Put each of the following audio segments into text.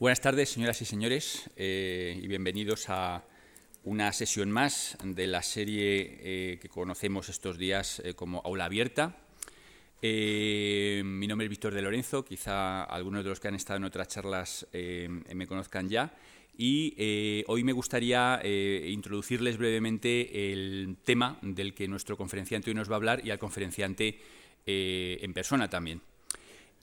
Buenas tardes, señoras y señores, eh, y bienvenidos a una sesión más de la serie eh, que conocemos estos días eh, como Aula Abierta. mi nombre es Víctor de Lorenzo, quizá algunos de los que han estado en otras charlas me conozcan ya. Y hoy me gustaría introducirles brevemente el tema del que nuestro conferenciante hoy nos va a hablar y al conferenciante en persona también.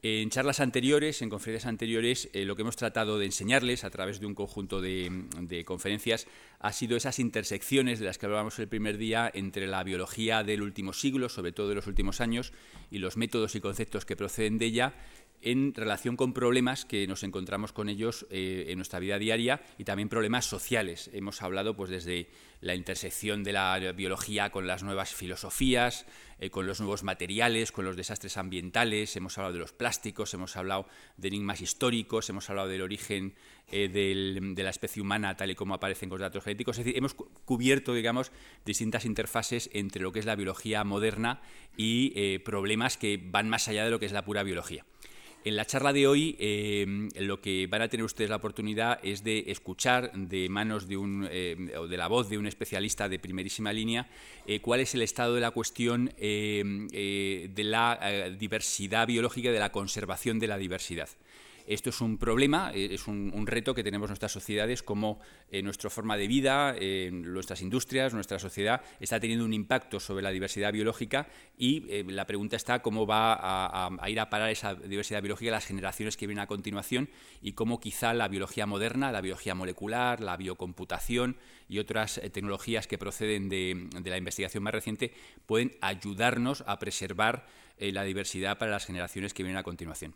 En charlas anteriores, en conferencias anteriores, eh, lo que hemos tratado de enseñarles a través de un conjunto de, conferencias ha sido esas intersecciones de las que hablábamos el primer día entre la biología del último siglo, sobre todo de los últimos años, y los métodos y conceptos que proceden de ella, en relación con problemas que nos encontramos con ellos eh, en nuestra vida diaria y también problemas sociales. Hemos hablado pues desde la intersección de la biología con las nuevas filosofías, eh, con los nuevos materiales, con los desastres ambientales, hemos hablado de los plásticos, hemos hablado de enigmas históricos, hemos hablado del origen eh, de la especie humana tal y como aparecen con los datos genéticos. Es decir, hemos cubierto, digamos, distintas interfaces entre lo que es la biología moderna y problemas que van más allá de lo que es la pura biología. En la charla de hoy eh, lo que van a tener ustedes la oportunidad es de escuchar de manos de un eh, o de la voz de un especialista de primerísima línea eh, cuál es el estado de la cuestión de la diversidad biológica de la conservación de la diversidad. Esto es un problema, eh, es un, reto que tenemos nuestras sociedades, como eh, nuestra forma de vida, eh, nuestras industrias, nuestra sociedad está teniendo un impacto sobre la diversidad biológica y la pregunta está cómo va a, ir a parar esa diversidad biológica las generaciones que vienen a continuación y cómo quizá la biología moderna, la biología molecular, la biocomputación y otras tecnologías que proceden de, de la investigación más reciente pueden ayudarnos a preservar la diversidad para las generaciones que vienen a continuación.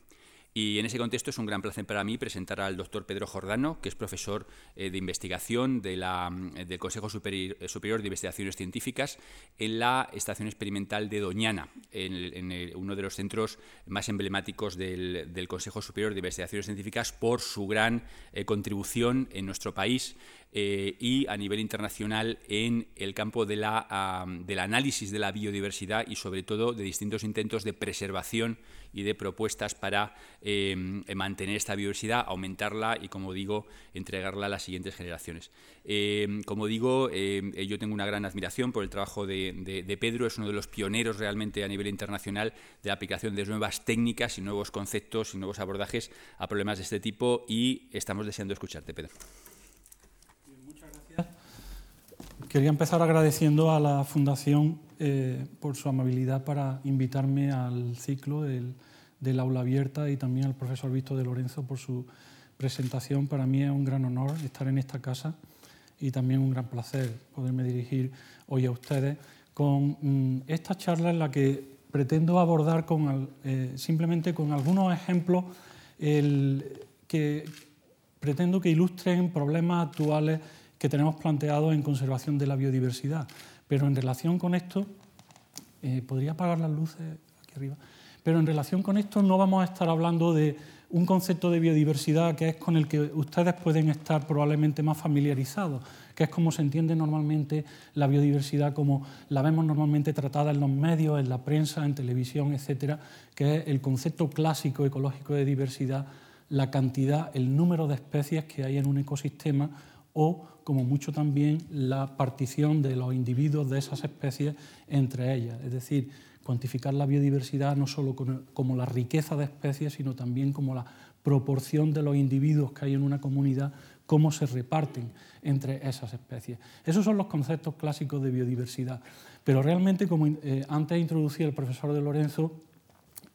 Y en ese contexto es un gran placer para mí presentar al doctor Pedro Jordano, que es profesor eh, de investigación de la, eh, del Consejo Superior, de Investigaciones Científicas en la Estación Experimental de Doñana, en, uno de los centros más emblemáticos del, Consejo Superior de Investigaciones Científicas por su gran eh, contribución en nuestro país y a nivel internacional en el campo de la, del análisis de la biodiversidad y sobre todo de distintos intentos de preservación y de propuestas para em, mantener esta biodiversidad, aumentarla y, como digo, entregarla a las siguientes generaciones. Em, como digo, em, yo tengo una gran admiración por el trabajo de, Pedro, es uno de los pioneros realmente a nivel internacional de la aplicación de nuevas técnicas y nuevos conceptos y nuevos abordajes a problemas de este tipo y estamos deseando escucharte, Pedro. Muchas gracias. Quería empezar agradeciendo a la Fundación eh, por su amabilidad para invitarme al ciclo del, aula abierta y también al profesor Víctor de Lorenzo por su presentación. Para mí es un gran honor estar en esta casa y también un gran placer poderme dirigir hoy a ustedes con mm, esta charla en la que pretendo abordar con, eh, simplemente con algunos ejemplos que pretendo que ilustren problemas actuales que tenemos planteados en conservación de la biodiversidad. Pero en relación con esto, eh, ¿podría apagar las luces aquí arriba? Pero en relación con esto no vamos a estar hablando de un concepto de biodiversidad que es con el que ustedes pueden estar probablemente más familiarizados, que es como se entiende normalmente la biodiversidad, como la vemos normalmente tratada en los medios, en la prensa, en televisión, etcétera, que es el concepto clásico ecológico de diversidad, la cantidad, el número de especies que hay en un ecosistema o como mucho también la partición de los individuos de esas especies entre ellas. Es decir, cuantificar la biodiversidad no solo como la riqueza de especies, sino también como la proporción de los individuos que hay en una comunidad, cómo se reparten entre esas especies. Esos son los conceptos clásicos de biodiversidad. Pero realmente, como eh, antes introducía el profesor de Lorenzo,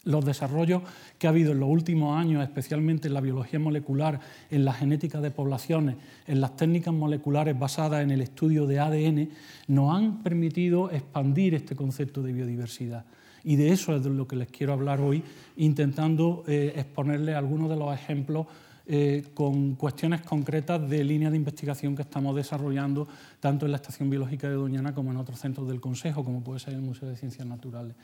los desarrollos que ha habido en los últimos años, especialmente en la biología molecular, en la genética de poblaciones, en las técnicas moleculares basadas en el estudio de ADN, nos han permitido expandir este concepto de biodiversidad. Y de eso es de lo que les quiero hablar hoy, intentando eh, exponerles algunos de los ejemplos eh, con cuestiones concretas de línea de investigación que estamos desarrollando tanto en la Estación Biológica de Doñana como en otros centros del Consejo, como puede ser el Museo de Ciencias Naturales.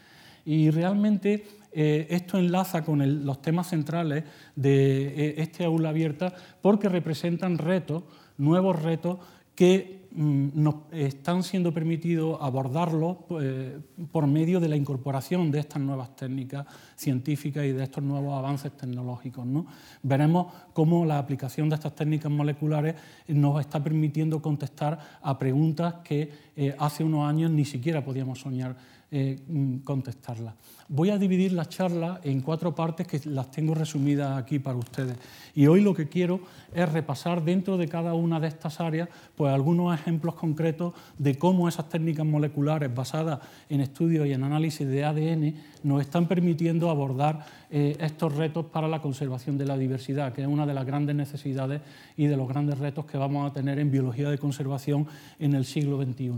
Y realmente eh, esto enlaza con los temas centrales de eh, este aula abierta porque representan retos, nuevos retos que mm, nos están siendo permitidos abordarlos pues, por medio de la incorporación de estas nuevas técnicas científicas y de estos nuevos avances tecnológicos. ¿no? Veremos cómo la aplicación de estas técnicas moleculares nos está permitiendo contestar a preguntas que eh, hace unos años ni siquiera podíamos soñar eh, mm, contestarla. Voy a dividir la charla en cuatro partes que las tengo resumidas aquí para ustedes. Y hoy lo que quiero es repasar dentro de cada una de estas áreas pues, algunos ejemplos concretos de cómo esas técnicas moleculares basadas en estudios y en análisis de ADN nos están permitiendo abordar eh, estos retos para la conservación de la diversidad, que es una de las grandes necesidades y de los grandes retos que vamos a tener en biología de conservación en el siglo XXI.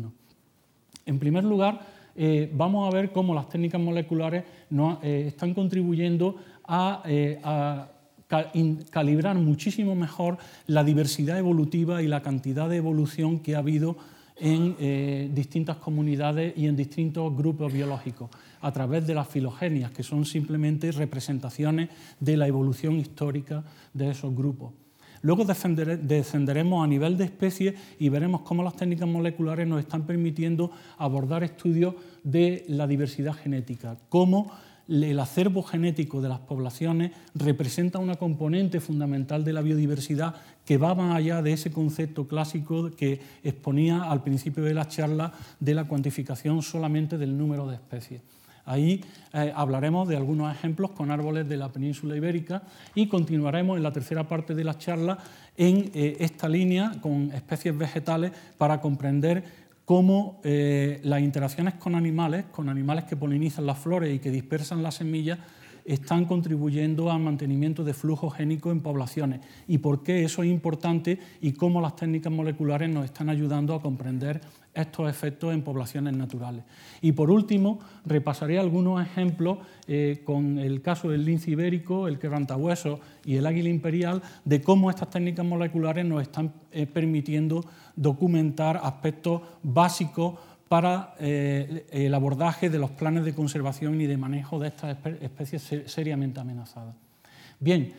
En primer lugar, eh, vamos a ver cómo las técnicas moleculares eh, están contribuyendo a, eh, calibrar muchísimo mejor la diversidad evolutiva y la cantidad de evolución que ha habido en distintas comunidades y en distintos grupos biológicos a través de las filogenias, que son simplemente representaciones de la evolución histórica de esos grupos. Luego descenderemos a nivel de especie y veremos cómo las técnicas moleculares nos están permitiendo abordar estudios de la diversidad genética, cómo el acervo genético de las poblaciones representa una componente fundamental de la biodiversidad que va más allá de ese concepto clásico que exponía al principio de la charla de la cuantificación solamente del número de especies. Ahí eh, hablaremos de algunos ejemplos con árboles de la península ibérica y continuaremos en la tercera parte de la charla en eh, esta línea con especies vegetales para comprender cómo eh, las interacciones con animales, con animales que polinizan las flores y que dispersan las semillas, están contribuyendo al mantenimiento de flujo génico en poblaciones. Y por qué eso es importante y cómo las técnicas moleculares nos están ayudando a comprender estos efectos en poblaciones naturales. Y por último, repasaré algunos ejemplos eh, con el caso del lince ibérico, el quebrantahueso y el águila imperial, de cómo estas técnicas moleculares nos están eh, permitiendo documentar aspectos básicos para eh, el abordaje de los planes de conservación y de manejo de estas especies seriamente amenazadas. Bien,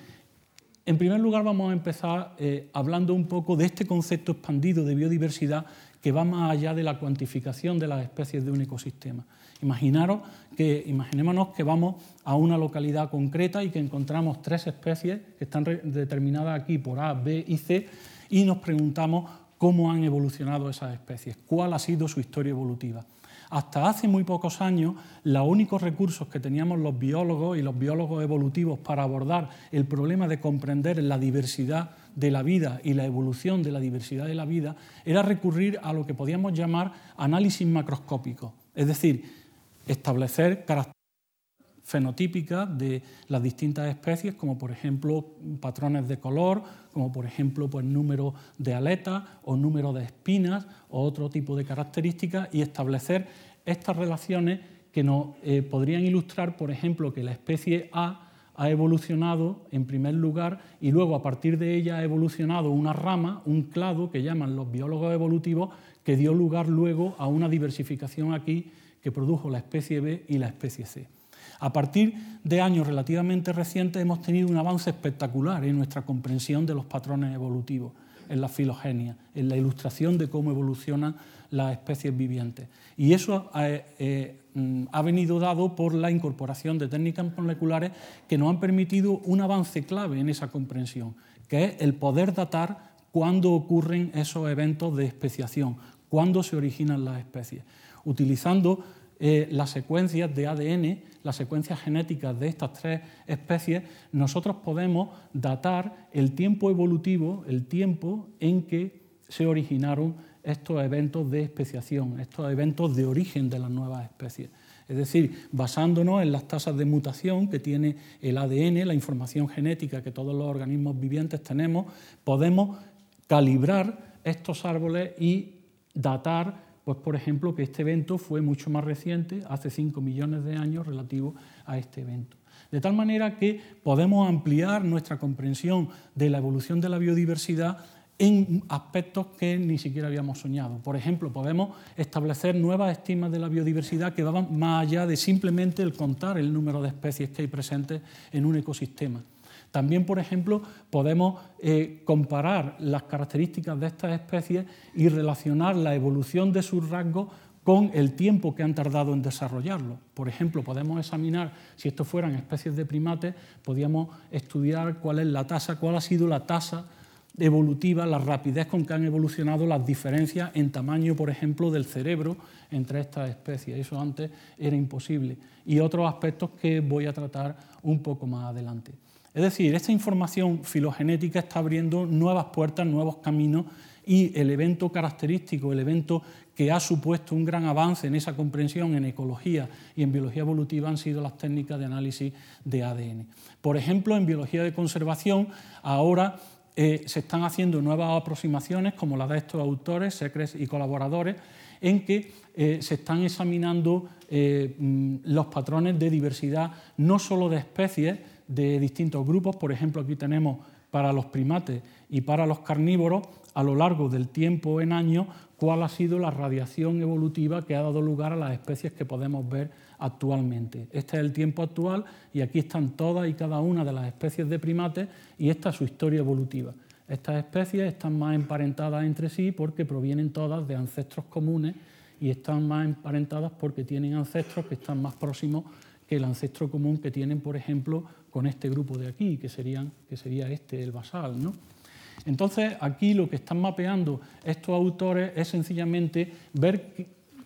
en primer lugar vamos a empezar hablando un poco de este concepto expandido de biodiversidad que va más allá de la cuantificación de las especies de un ecosistema. Imaginaros que, imaginémonos que vamos a una localidad concreta y que encontramos tres especies que están determinadas aquí por A, B y C y nos preguntamos cómo han evolucionado esas especies, cuál ha sido su historia evolutiva. Hasta hace muy pocos años, los únicos recursos que teníamos los biólogos y los biólogos evolutivos para abordar el problema de comprender la diversidad de la vida y la evolución de la diversidad de la vida era recurrir a lo que podíamos llamar análisis macroscópico, es decir, establecer características fenotípicas de las distintas especies, como por ejemplo patrones de color, como por ejemplo pues, número de aletas o número de espinas o otro tipo de características, y establecer estas relaciones que nos eh, podrían ilustrar, por ejemplo, que la especie A ha evolucionado en primer lugar y luego a partir de ella ha evolucionado una rama, un clado que llaman los biólogos evolutivos, que dio lugar luego a una diversificación aquí que produjo la especie B y la especie C. A partir de años relativamente recientes hemos tenido un avance espectacular en nuestra comprensión de los patrones evolutivos, en la filogenia, en la ilustración de cómo evolucionan las especies vivientes. Y eso eh, eh, mm, ha venido dado por la incorporación de técnicas moleculares que nos han permitido un avance clave en esa comprensión, que es el poder datar cuándo ocurren esos eventos de especiación, cuándo se originan las especies. Utilizando eh, las secuencias de ADN, las secuencias genéticas de estas tres especies, nosotros podemos datar el tiempo evolutivo, el tiempo en que se originaron estos eventos de especiación, estos eventos de origen de las nuevas especies. Es decir, basándonos en las tasas de mutación que tiene el ADN, la información genética que todos los organismos vivientes tenemos, podemos calibrar estos árboles y datar, pues por ejemplo, que este evento fue mucho más reciente, hace 5 millones de años relativo a este evento. De tal manera que podemos ampliar nuestra comprensión de la evolución de la biodiversidad en aspectos que ni siquiera habíamos soñado. Por ejemplo, podemos establecer nuevas estimas de la biodiversidad que van más allá de simplemente el contar el número de especies que hay presentes en un ecosistema. También, por ejemplo, podemos eh, comparar las características de estas especies y relacionar la evolución de sus rasgos con el tiempo que han tardado en desarrollarlo. Por ejemplo, podemos examinar, si estos fueran especies de primates, podríamos estudiar cuál es la tasa, cuál ha sido la tasa evolutiva, la rapidez con que han evolucionado las diferencias en tamaño, por ejemplo, del cerebro entre estas especies. Eso antes era imposible. Y otros aspectos que voy a tratar un poco más adelante. Es decir, esta información filogenética está abriendo nuevas puertas, nuevos caminos y el evento característico, el evento que ha supuesto un gran avance en esa comprensión en ecología y en biología evolutiva han sido las técnicas de análisis de ADN. Por ejemplo, en biología de conservación, ahora eh, se están haciendo nuevas aproximaciones, como las de estos autores, Secres y colaboradores, en que eh, se están examinando eh, mm, los patrones de diversidad, no solo de especies de distintos grupos, por ejemplo, aquí tenemos para los primates y para los carnívoros, a lo largo del tiempo en años, cuál ha sido la radiación evolutiva que ha dado lugar a las especies que podemos ver actualmente. Este es el tiempo actual y aquí están todas y cada una de las especies de primates y esta es su historia evolutiva. Estas especies están más emparentadas entre sí porque provienen todas de ancestros comunes y están más emparentadas porque tienen ancestros que están más próximos que el ancestro común que tienen, por ejemplo, con este grupo de aquí, que, serían, que sería este, el basal. ¿no? Entonces, aquí lo que están mapeando estos autores es sencillamente ver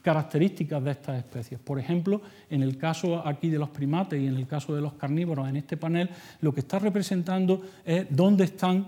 características de estas especies. Por ejemplo, en el caso aquí de los primates y en el caso de los carnívoros, en este panel, lo que está representando es dónde están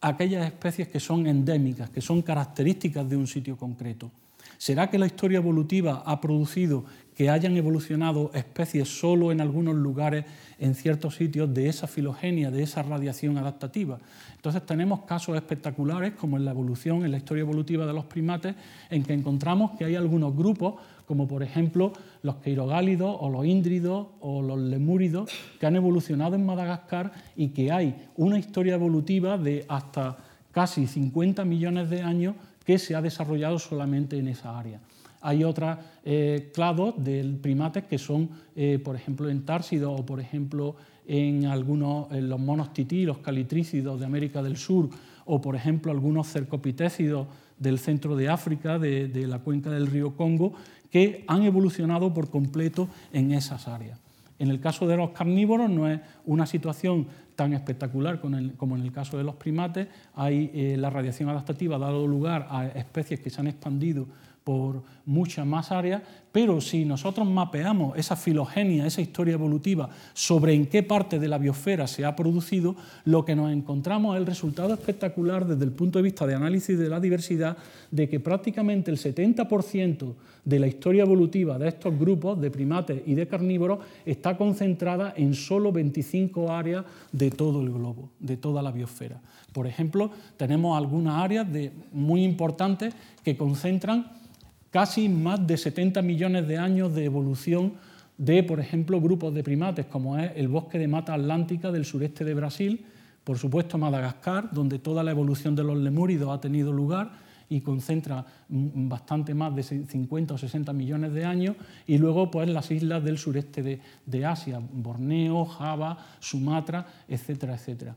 aquellas especies que son endémicas, que son características de un sitio concreto. ¿Será que la historia evolutiva ha producido que hayan evolucionado especies solo en algunos lugares, en ciertos sitios, de esa filogenia, de esa radiación adaptativa? Entonces tenemos casos espectaculares, como en la evolución, en la historia evolutiva de los primates, en que encontramos que hay algunos grupos, como por ejemplo los queirogálidos o los índridos o los lemúridos, que han evolucionado en Madagascar y que hay una historia evolutiva de hasta casi 50 millones de años que se ha desarrollado solamente en esa área. Hay otros eh, clados de primates que son, eh, por ejemplo, en Társidos o, por ejemplo, en algunos en los monos tití, los calitrícidos de América del Sur, o, por ejemplo, algunos cercopitécidos del centro de África, de, de la cuenca del río Congo, que han evolucionado por completo en esas áreas. En el caso de los carnívoros no es una situación tan espectacular como en el caso de los primates. Hay, eh, la radiación adaptativa ha dado lugar a especies que se han expandido por muchas más áreas, pero si nosotros mapeamos esa filogenia, esa historia evolutiva sobre en qué parte de la biosfera se ha producido, lo que nos encontramos es el resultado espectacular desde el punto de vista de análisis de la diversidad de que prácticamente el 70% de la historia evolutiva de estos grupos de primates y de carnívoros está concentrada en solo 25 áreas de todo el globo, de toda la biosfera. Por ejemplo, tenemos algunas áreas de, muy importantes que concentran casi más de 70 millones de años de evolución de, por ejemplo, grupos de primates, como es el bosque de mata atlántica del sureste de Brasil, por supuesto Madagascar, donde toda la evolución de los lemúridos ha tenido lugar y concentra bastante más de 50 o 60 millones de años, y luego pues las islas del sureste de, de Asia, Borneo, Java, Sumatra, etcétera, etcétera.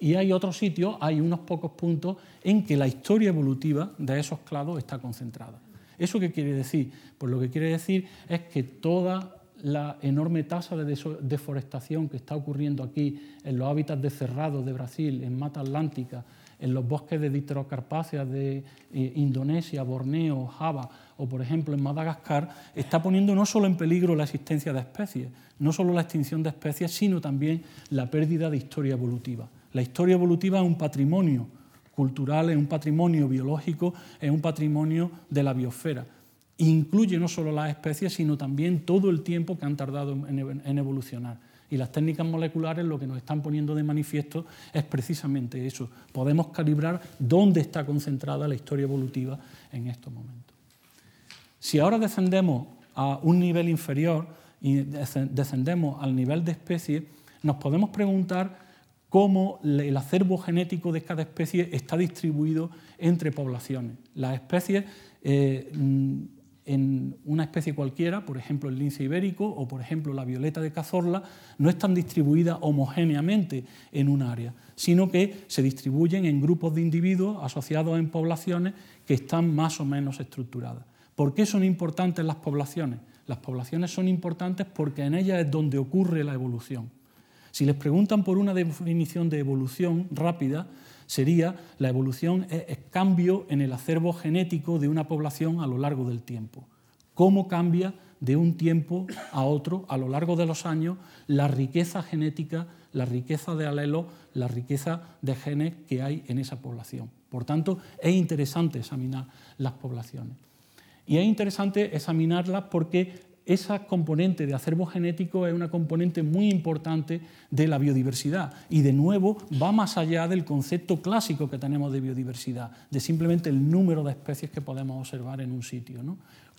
Y hay otros sitios, hay unos pocos puntos en que la historia evolutiva de esos clados está concentrada. ¿Eso qué quiere decir? Pues lo que quiere decir es que toda la enorme tasa de deforestación que está ocurriendo aquí en los hábitats de cerrado de Brasil, en Mata Atlántica, en los bosques de dipterocarpáceas de eh, Indonesia, Borneo, Java o, por ejemplo, en Madagascar, está poniendo no solo en peligro la existencia de especies, no solo la extinción de especies, sino también la pérdida de historia evolutiva. La historia evolutiva es un patrimonio cultural, es un patrimonio biológico, es un patrimonio de la biosfera. Incluye no solo las especies, sino también todo el tiempo que han tardado en evolucionar. Y las técnicas moleculares lo que nos están poniendo de manifiesto es precisamente eso. Podemos calibrar dónde está concentrada la historia evolutiva en estos momentos. Si ahora descendemos a un nivel inferior y descendemos al nivel de especie, nos podemos preguntar cómo el acervo genético de cada especie está distribuido entre poblaciones. Las especies eh, mm, en una especie cualquiera, por ejemplo el lince ibérico o por ejemplo la violeta de Cazorla, no están distribuidas homogéneamente en un área, sino que se distribuyen en grupos de individuos asociados en poblaciones que están más o menos estructuradas. ¿Por qué son importantes las poblaciones? Las poblaciones son importantes porque en ellas es donde ocurre la evolución. Si les preguntan por una definición de evolución rápida, sería la evolución es cambio en el acervo genético de una población a lo largo del tiempo. Cómo cambia de un tiempo a otro a lo largo de los años la riqueza genética, la riqueza de alelos, la riqueza de genes que hay en esa población. Por tanto, es interesante examinar las poblaciones. Y es interesante examinarlas porque esa componente de acervo genético es una componente muy importante de la biodiversidad y de nuevo va más allá del concepto clásico que tenemos de biodiversidad, de simplemente el número de especies que podemos observar en un sitio.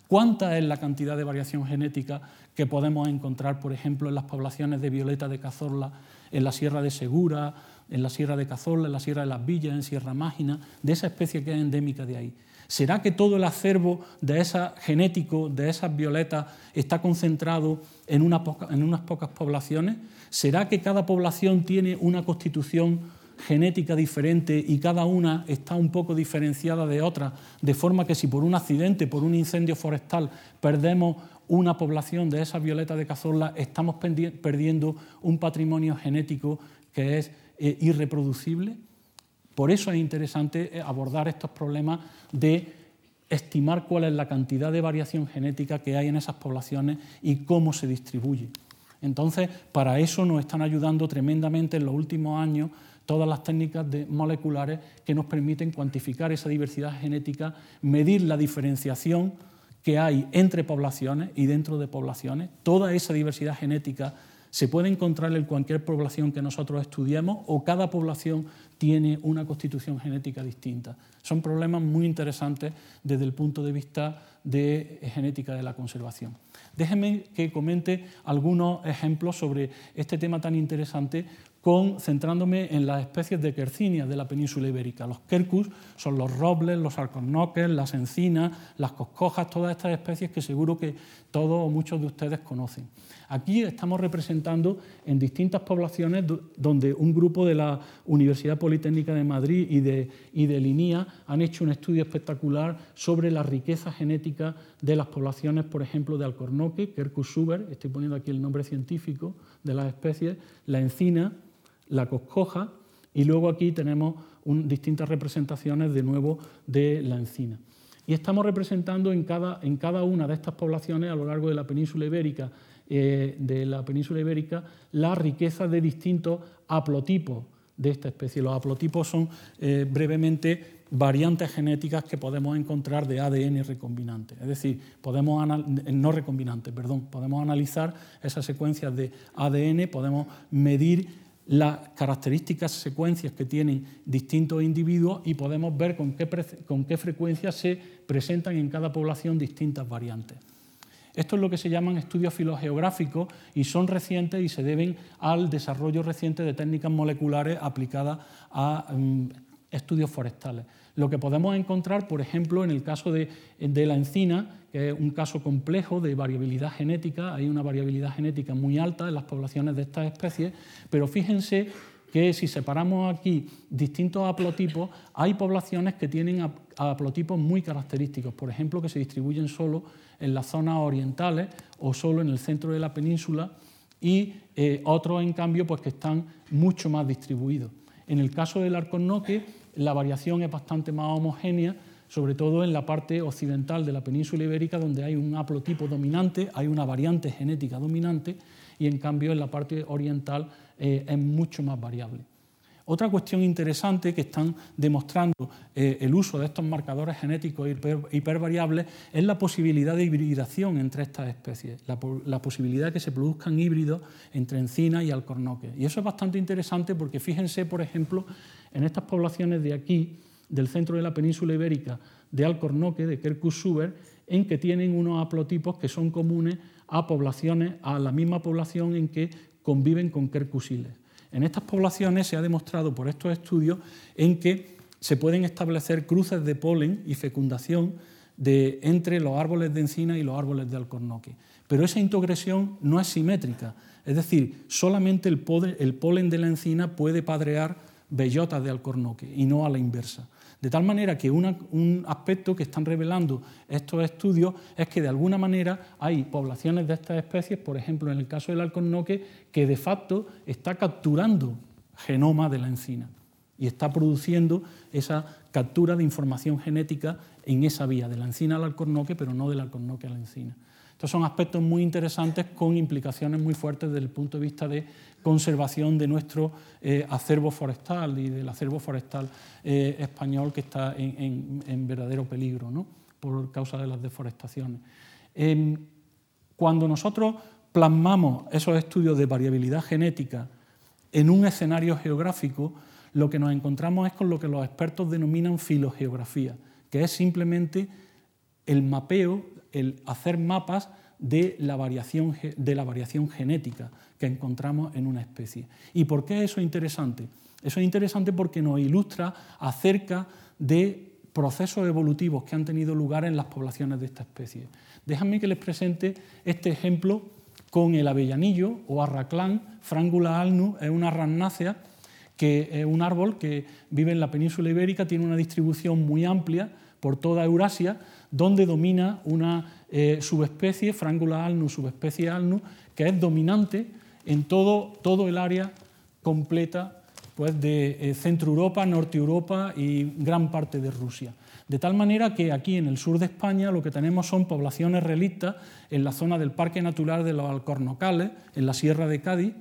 ¿Cuánta es la cantidad de variación genética que podemos encontrar, por ejemplo, en las poblaciones de violeta de Cazorla, en la Sierra de Segura, en la Sierra de Cazorla, en la Sierra de las Villas, en Sierra Mágina, de esa especie que es endémica de ahí? ¿Será que todo el acervo de esa genético de esas violetas está concentrado en, en unas pocas poblaciones? ¿Será que cada población tiene una constitución genética diferente y cada una está un poco diferenciada de otra, de forma que si por un accidente, por un incendio forestal, perdemos una población de esas violetas de cazorla, estamos perdiendo un patrimonio genético que es eh, irreproducible? Por eso es interesante eh, abordar estos problemas de estimar cuál es la cantidad de variación genética que hay en esas poblaciones y cómo se distribuye. Entonces, para eso nos están ayudando tremendamente en los últimos años todas las técnicas moleculares que nos permiten cuantificar esa diversidad genética, medir la diferenciación que hay entre poblaciones y dentro de poblaciones. Toda esa diversidad genética se puede encontrar en cualquier población que nosotros estudiemos o cada población tiene una constitución genética distinta. Son problemas muy interesantes desde el punto de vista de genética de la conservación. Déjenme que comente algunos ejemplos sobre este tema tan interesante con, centrándome en las especies de quercinias de la península ibérica. Los quercus son los robles, los alcornoques, las encinas, las coscojas, todas estas especies que seguro que todos o muchos de ustedes conocen. Aquí estamos representando en distintas poblaciones donde un grupo de la Universidad Politécnica de Madrid y de, y de Linía han hecho un estudio espectacular sobre la riqueza genética de las poblaciones, por ejemplo, de Alcornoque, Quercus suber, estoy poniendo aquí el nombre científico de las especies, la encina, la coscoja y luego aquí tenemos distintas representaciones de nuevo de la encina. Y estamos representando en cada, en cada una de estas poblaciones a lo largo de la península ibérica eh, de la península ibérica riqueza de distintos haplotipos de esta especie. Los haplotipos son eh, brevemente variantes genéticas que podemos encontrar de ADN recombinante. Es decir, podemos no recombinante, perdón, podemos analizar esas secuencias de ADN, podemos medir las características secuencias que tienen distintos individuos y podemos ver con qué, con qué frecuencia se presentan en cada población distintas variantes. Esto es lo que se llaman estudios filogeográficos y son recientes y se deben al desarrollo reciente de técnicas moleculares aplicadas a mm, estudios forestales. Lo que podemos encontrar, por ejemplo, en el caso de, de, la encina, que es un caso complejo de variabilidad genética, hay una variabilidad genética muy alta en las poblaciones de estas especies, pero fíjense que si separamos aquí distintos haplotipos, hay poblaciones que tienen haplotipos muy característicos, por ejemplo, que se distribuyen solo en las zonas orientales o solo en el centro de la península y eh, otros, en cambio, pues que están mucho más distribuidos. En el caso del arconoque, la variación es bastante más homogénea, sobre todo en la parte occidental de la península ibérica, donde hay un haplotipo dominante, hay una variante genética dominante, y en cambio en la parte oriental eh, es mucho más variable. Otra cuestión interesante que están demostrando eh, el uso de estos marcadores genéticos hipervariables es la posibilidad de hibridación entre estas especies, la, posibilidad de que se produzcan híbridos entre encina y alcornoque. Y eso es bastante interesante porque fíjense, por ejemplo, en estas poblaciones de aquí, del centro de la península ibérica, de alcornoque, de Quercus suber, en que tienen unos haplotipos que son comunes a poblaciones, a la misma población en que conviven con quercusiles. En estas poblaciones se ha demostrado por estos estudios en que se pueden establecer cruces de polen y fecundación de, entre los árboles de encina y los árboles de alcornoque. Pero esa introgresión no es simétrica, es decir, solamente el, polen de la encina puede padrear bellotas de alcornoque y no a la inversa. De tal manera que un aspecto que están revelando estos estudios es que de alguna manera hay poblaciones de estas especies, por ejemplo en el caso del alcornoque, que de facto está capturando genoma de la encina y está produciendo esa captura de información genética en esa vía, de la encina al alcornoque, pero no del alcornoque a la encina. Estos son aspectos muy interesantes con implicaciones muy fuertes desde el punto de vista de conservación de nuestro eh, acervo forestal y del acervo forestal eh, español que está en, verdadero peligro ¿no? por causa de las deforestaciones. Em, cuando nosotros plasmamos esos estudios de variabilidad genética en un escenario geográfico, lo que nos encontramos es con lo que los expertos denominan filogeografía, que es simplemente el mapeo el hacer mapas de la, variación, de la variación genética que encontramos en una especie. ¿Y por qué eso es interesante? Eso es interesante porque nos ilustra acerca de procesos evolutivos que han tenido lugar en las poblaciones de esta especie. Déjenme que les presente este ejemplo con el avellanillo o arraclán, Frangula alnus, es una rannácea que es un árbol que vive en la península ibérica, tiene una distribución muy amplia por toda Eurasia, donde domina una eh, subespecie, Frangula alnus, subespecie alnus, que es dominante en todo, todo el área completa pues, de eh, Centro Europa, Norte Europa y gran parte de Rusia. De tal manera que aquí en el sur de España lo que tenemos son poblaciones relictas en la zona del Parque Natural de los Alcornocales, en la Sierra de Cádiz,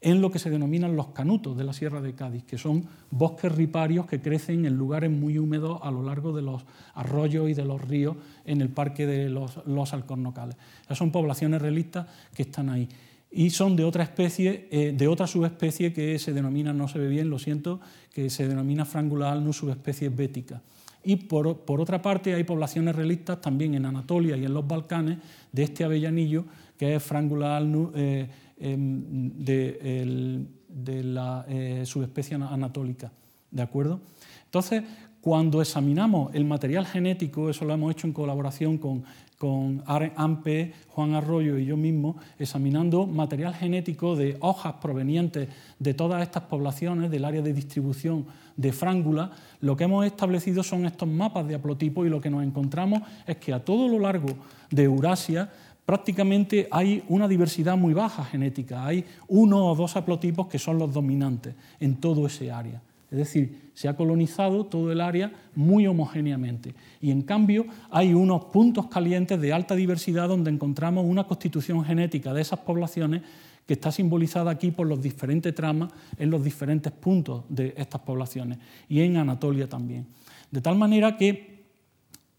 en lo que se denominan los canutos de la Sierra de Cádiz, que son bosques riparios que crecen en lugares muy húmedos a lo largo de los arroyos y de los ríos en el parque de los, alcornocales. Esas son poblaciones relictas que están ahí. Y son de otra especie, eh, de otra subespecie que se denomina, no se ve bien, lo siento, que se denomina Frangula alnus subespecie bética. Y por, otra parte hay poblaciones relictas también en Anatolia y en los Balcanes de este avellanillo, que es Frangula alnus eh, Em, de, la eh, subespecie anatólica. ¿De acuerdo? Entonces, cuando examinamos el material genético, eso lo hemos hecho en colaboración con, con AMPE, Juan Arroyo y yo mismo, examinando material genético de hojas provenientes de todas estas poblaciones del área de distribución de frángula, lo que hemos establecido son estos mapas de haplotipo y lo que nos encontramos es que a todo lo largo de Eurasia prácticamente hay una diversidad muy baja genética, hay uno o dos haplotipos que son los dominantes en todo ese área. Es decir, se ha colonizado todo el área muy homogéneamente. Y en cambio hay unos puntos calientes de alta diversidad donde encontramos una constitución genética de esas poblaciones que está simbolizada aquí por los diferentes tramas en los diferentes puntos de estas poblaciones y en Anatolia también. De tal manera que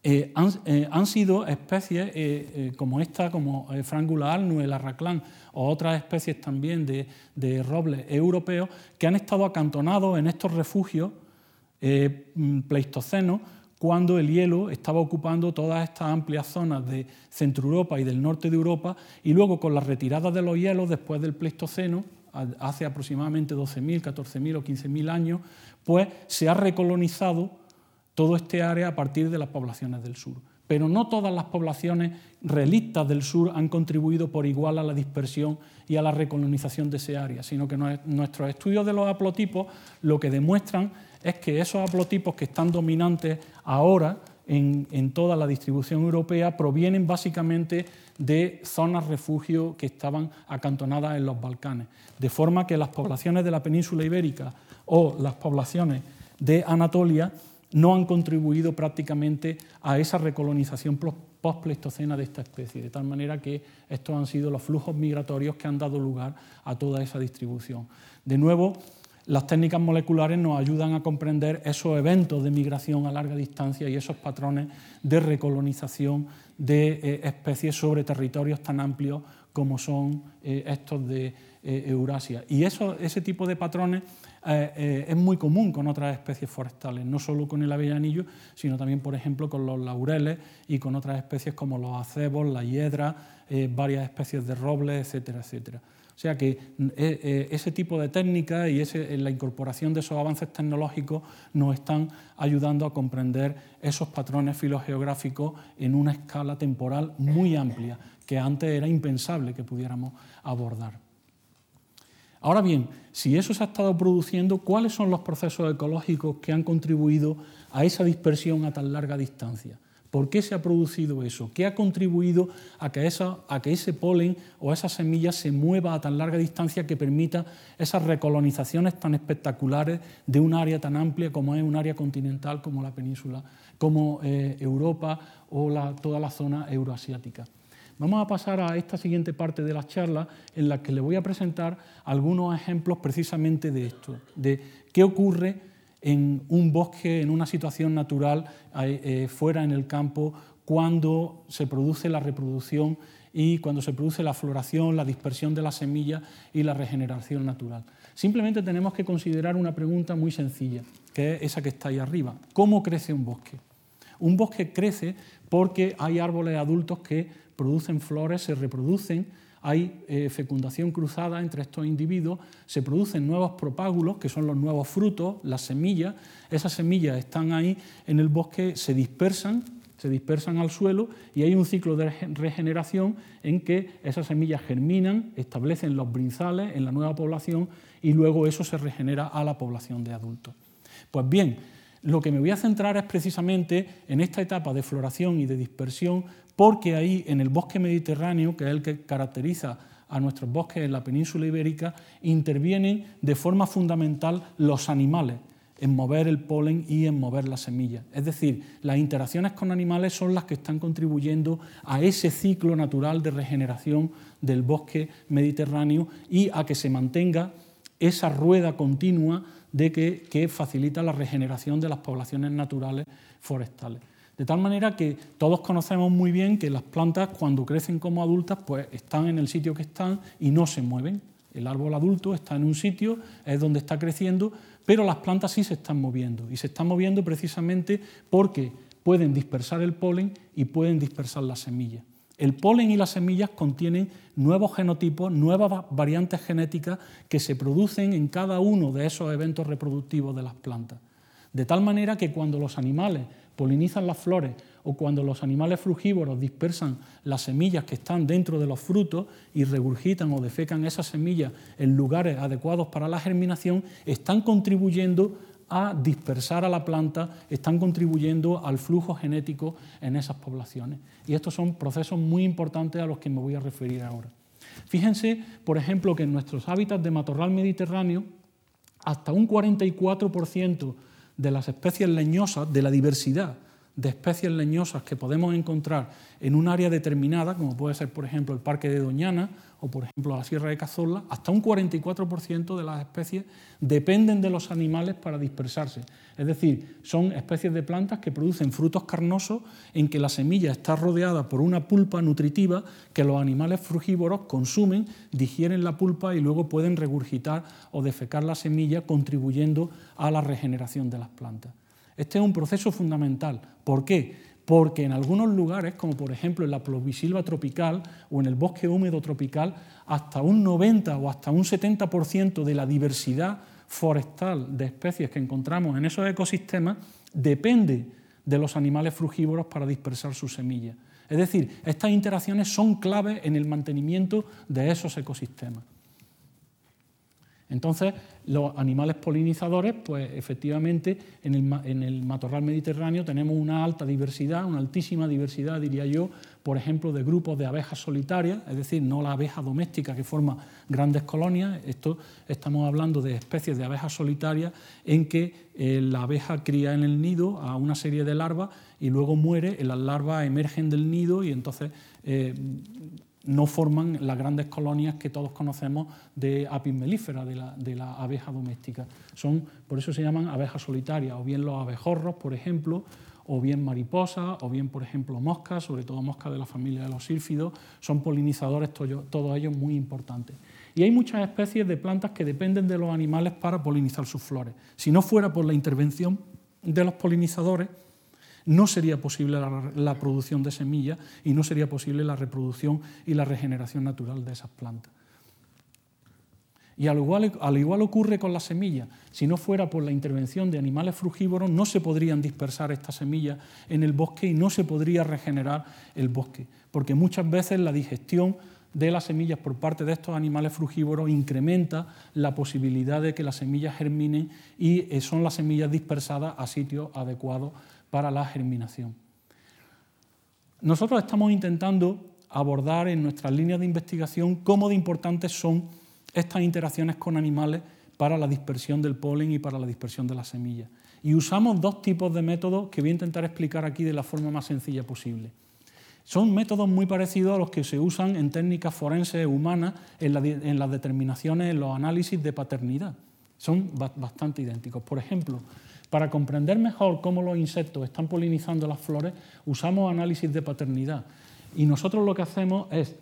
eh, eh, han, sido especies eh, como esta, como Frangula alnus, el arraclán, o otras especies también de, de, robles europeos, que han estado acantonados en estos refugios mm, pleistocenos cuando el hielo estaba ocupando todas estas amplias zonas de Centro Europa y del norte de Europa, y luego con la retirada de los hielos después del Pleistoceno, hace aproximadamente 12.000, 14.000 o 15.000 años, pues se ha recolonizado todo este área a partir de las poblaciones del sur. Pero no todas las poblaciones relictas del sur han contribuido por igual a la dispersión y a la recolonización de ese área, sino que nuestros estudios de los haplotipos lo que demuestran es que esos haplotipos que están dominantes ahora en, en, toda la distribución europea provienen básicamente de zonas refugio que estaban acantonadas en los Balcanes. De forma que las poblaciones de la península ibérica o las poblaciones de Anatolia no han contribuido prácticamente a esa recolonización post-pleistocena de esta especie, de tal manera que estos han sido los flujos migratorios que han dado lugar a toda esa distribución. De nuevo, las técnicas moleculares nos ayudan a comprender esos eventos de migración a larga distancia y esos patrones de recolonización de eh, especies sobre territorios tan amplios como son eh, estos de eh, Eurasia. Y ese tipo de patrones eh, eh, es muy común con otras especies forestales, no solo con el avellanillo, sino también, por ejemplo, con los laureles y con otras especies como los acebos, la hiedra, eh, varias especies de robles, etcétera, etcétera. O sea que eh, ese tipo de técnicas y la incorporación de esos avances tecnológicos nos están ayudando a comprender esos patrones filogeográficos en una escala temporal muy amplia, que antes era impensable que pudiéramos abordar. Ahora bien, si eso se ha estado produciendo, ¿cuáles son los procesos ecológicos que han contribuido a esa dispersión a tan larga distancia? ¿Por qué se ha producido eso? ¿Qué ha contribuido a que, ese polen o esa semilla se mueva a tan larga distancia que permita esas recolonizaciones tan espectaculares de un área tan amplia como es un área continental como la península, como eh, Europa o toda la zona euroasiática? Vamos a pasar a esta siguiente parte de la charla en la que le voy a presentar algunos ejemplos precisamente de esto, de qué ocurre en un bosque, en una situación natural, eh, fuera en el campo, cuando se produce la reproducción y cuando se produce la floración, la dispersión de las semillas y la regeneración natural. Simplemente tenemos que considerar una pregunta muy sencilla, que es esa que está ahí arriba. ¿Cómo crece un bosque? Un bosque crece porque hay árboles adultos que producen flores, se reproducen, hay eh, fecundación cruzada entre estos individuos, se producen nuevos propágulos, que son los nuevos frutos, las semillas, esas semillas están ahí en el bosque, se dispersan, se dispersan al suelo y hay un ciclo de regeneración en que esas semillas germinan, establecen los brinzales en la nueva población y luego eso se regenera a la población de adultos. Pues bien, lo que me voy a centrar es precisamente en esta etapa de floración y de dispersión porque ahí en el bosque mediterráneo, que es el que caracteriza a nuestros bosques en la península ibérica, intervienen de forma fundamental los animales en mover el polen y en mover las semillas. Es decir, las interacciones con animales son las que están contribuyendo a ese ciclo natural de regeneración del bosque mediterráneo y a que se mantenga esa rueda continua de que, que facilita la regeneración de las poblaciones naturales forestales. De tal manera que todos conocemos muy bien que las plantas cuando crecen como adultas pues están en el sitio que están y no se mueven. El árbol adulto está en un sitio, es donde está creciendo, pero las plantas sí se están moviendo y se están moviendo precisamente porque pueden dispersar el polen y pueden dispersar las semillas. El polen y las semillas contienen nuevos genotipos, nuevas variantes genéticas que se producen en cada uno de esos eventos reproductivos de las plantas. De tal manera que cuando los animales polinizan las flores o cuando los animales frugívoros dispersan las semillas que están dentro de los frutos y regurgitan o defecan esas semillas en lugares adecuados para la germinación, están contribuyendo a dispersar a la planta, están contribuyendo al flujo genético en esas poblaciones. Y estos son procesos muy importantes a los que me voy a referir ahora. Fíjense, por ejemplo, que en nuestros hábitats de matorral mediterráneo, hasta un 44% de las especies leñosas, de la diversidad de especies leñosas que podemos encontrar en un área determinada, como puede ser, por ejemplo, el Parque de Doñana o, por ejemplo, la Sierra de Cazorla, hasta un 44% de las especies dependen de los animales para dispersarse. Es decir, son especies de plantas que producen frutos carnosos en que la semilla está rodeada por una pulpa nutritiva que los animales frugívoros consumen, digieren la pulpa y luego pueden regurgitar o defecar la semilla, contribuyendo a la regeneración de las plantas. Este es un proceso fundamental. ¿Por qué? Porque en algunos lugares, como por ejemplo en la plovisilva tropical o en el bosque húmedo tropical, hasta un 90 o hasta un 70% de la diversidad forestal de especies que encontramos en esos ecosistemas depende de los animales frugívoros para dispersar sus semillas. Es decir, estas interacciones son claves en el mantenimiento de esos ecosistemas. Entonces, los animales polinizadores, pues efectivamente en el, matorral mediterráneo tenemos una alta diversidad, una altísima diversidad, diría yo, por ejemplo, de grupos de abejas solitarias, es decir, no la abeja doméstica que forma grandes colonias, esto estamos hablando de especies de abejas solitarias en que eh, la abeja cría en el nido a una serie de larvas y luego muere, las larvas emergen del nido y entonces eh, no forman las grandes colonias que todos conocemos de apis melífera, de la, abeja doméstica. Son, por eso se llaman abejas solitarias, o bien los abejorros, por ejemplo, o bien mariposas, o bien, por ejemplo, moscas, sobre todo moscas de la familia de los sílfidos, son polinizadores todos ellos muy importantes. Y hay muchas especies de plantas que dependen de los animales para polinizar sus flores. Si no fuera por la intervención de los polinizadores, no sería posible la, producción de semillas y no sería posible la reproducción y la regeneración natural de esas plantas. Y al igual, al igual ocurre con las semillas. Si no fuera por la intervención de animales frugívoros, no se podrían dispersar estas semillas en el bosque y no se podría regenerar el bosque, porque muchas veces la digestión de las semillas por parte de estos animales frugívoros incrementa la posibilidad de que las semillas germinen y eh, son las semillas dispersadas a sitios adecuados para la germinación. Nosotros estamos intentando abordar en nuestras líneas de investigación cómo de importantes son estas interacciones con animales para la dispersión del polen y para la dispersión de las semillas. Y usamos dos tipos de métodos que voy a intentar explicar aquí de la forma más sencilla posible. Son métodos muy parecidos a los que se usan en técnicas forenses humanas en, las determinaciones, en los análisis de paternidad. Son bastante idénticos. Por ejemplo, para comprender mejor cómo los insectos están polinizando las flores, usamos análisis de paternidad. Y nosotros lo que hacemos es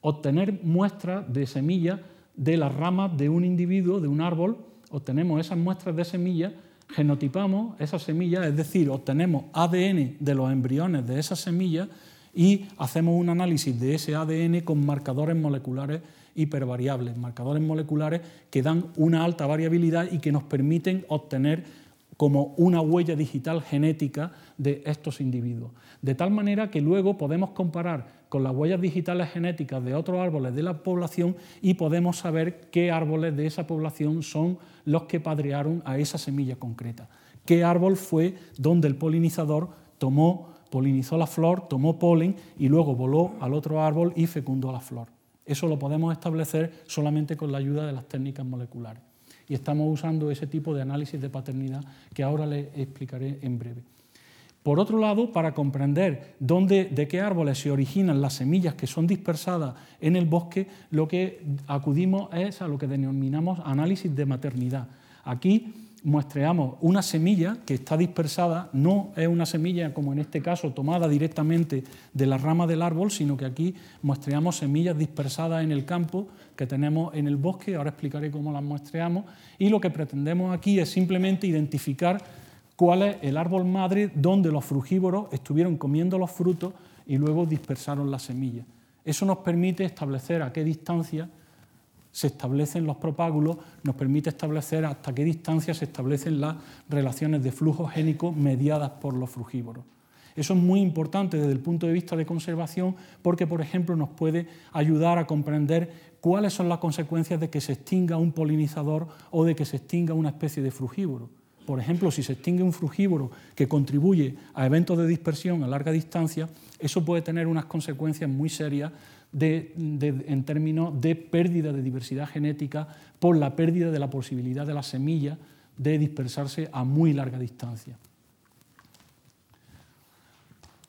obtener muestras de semillas de las ramas de un individuo, de un árbol, obtenemos esas muestras de semillas, genotipamos esas semillas, es decir, obtenemos ADN de los embriones de esas semillas y hacemos un análisis de ese ADN con marcadores moleculares hipervariables, marcadores moleculares que dan una alta variabilidad y que nos permiten obtener como una huella digital genética de estos individuos. De tal manera que luego podemos comparar con las huellas digitales genéticas de otros árboles de la población y podemos saber qué árboles de esa población son los que padrearon a esa semilla concreta. Qué árbol fue donde el polinizador tomó, polinizó la flor, tomó polen y luego voló al otro árbol y fecundó la flor. Eso lo podemos establecer solamente con la ayuda de las técnicas moleculares. Y estamos usando ese tipo de análisis de paternidad que ahora les explicaré en breve. Por otro lado, para comprender dónde, de qué árboles se originan las semillas que son dispersadas en el bosque, lo que acudimos es a lo que denominamos análisis de maternidad. Aquí muestreamos una semilla que está dispersada, no es una semilla como en este caso tomada directamente de la rama del árbol, sino que aquí muestreamos semillas dispersadas en el campo que tenemos en el bosque, ahora explicaré cómo las muestreamos, y lo que pretendemos aquí es simplemente identificar cuál es el árbol madre donde los frugívoros estuvieron comiendo los frutos y luego dispersaron las semillas. Eso nos permite establecer a qué distancia se establecen los propágulos, nos permite establecer hasta qué distancia se establecen las relaciones de flujo génico mediadas por los frugívoros. Eso es muy importante desde el punto de vista de conservación porque, por ejemplo, nos puede ayudar a comprender cuáles son las consecuencias de que se extinga un polinizador o de que se extinga una especie de frugívoro. Por ejemplo, si se extingue un frugívoro que contribuye a eventos de dispersión a larga distancia, eso puede tener unas consecuencias muy serias en términos de pérdida de diversidad genética por la pérdida de la posibilidad de la semilla de dispersarse a muy larga distancia.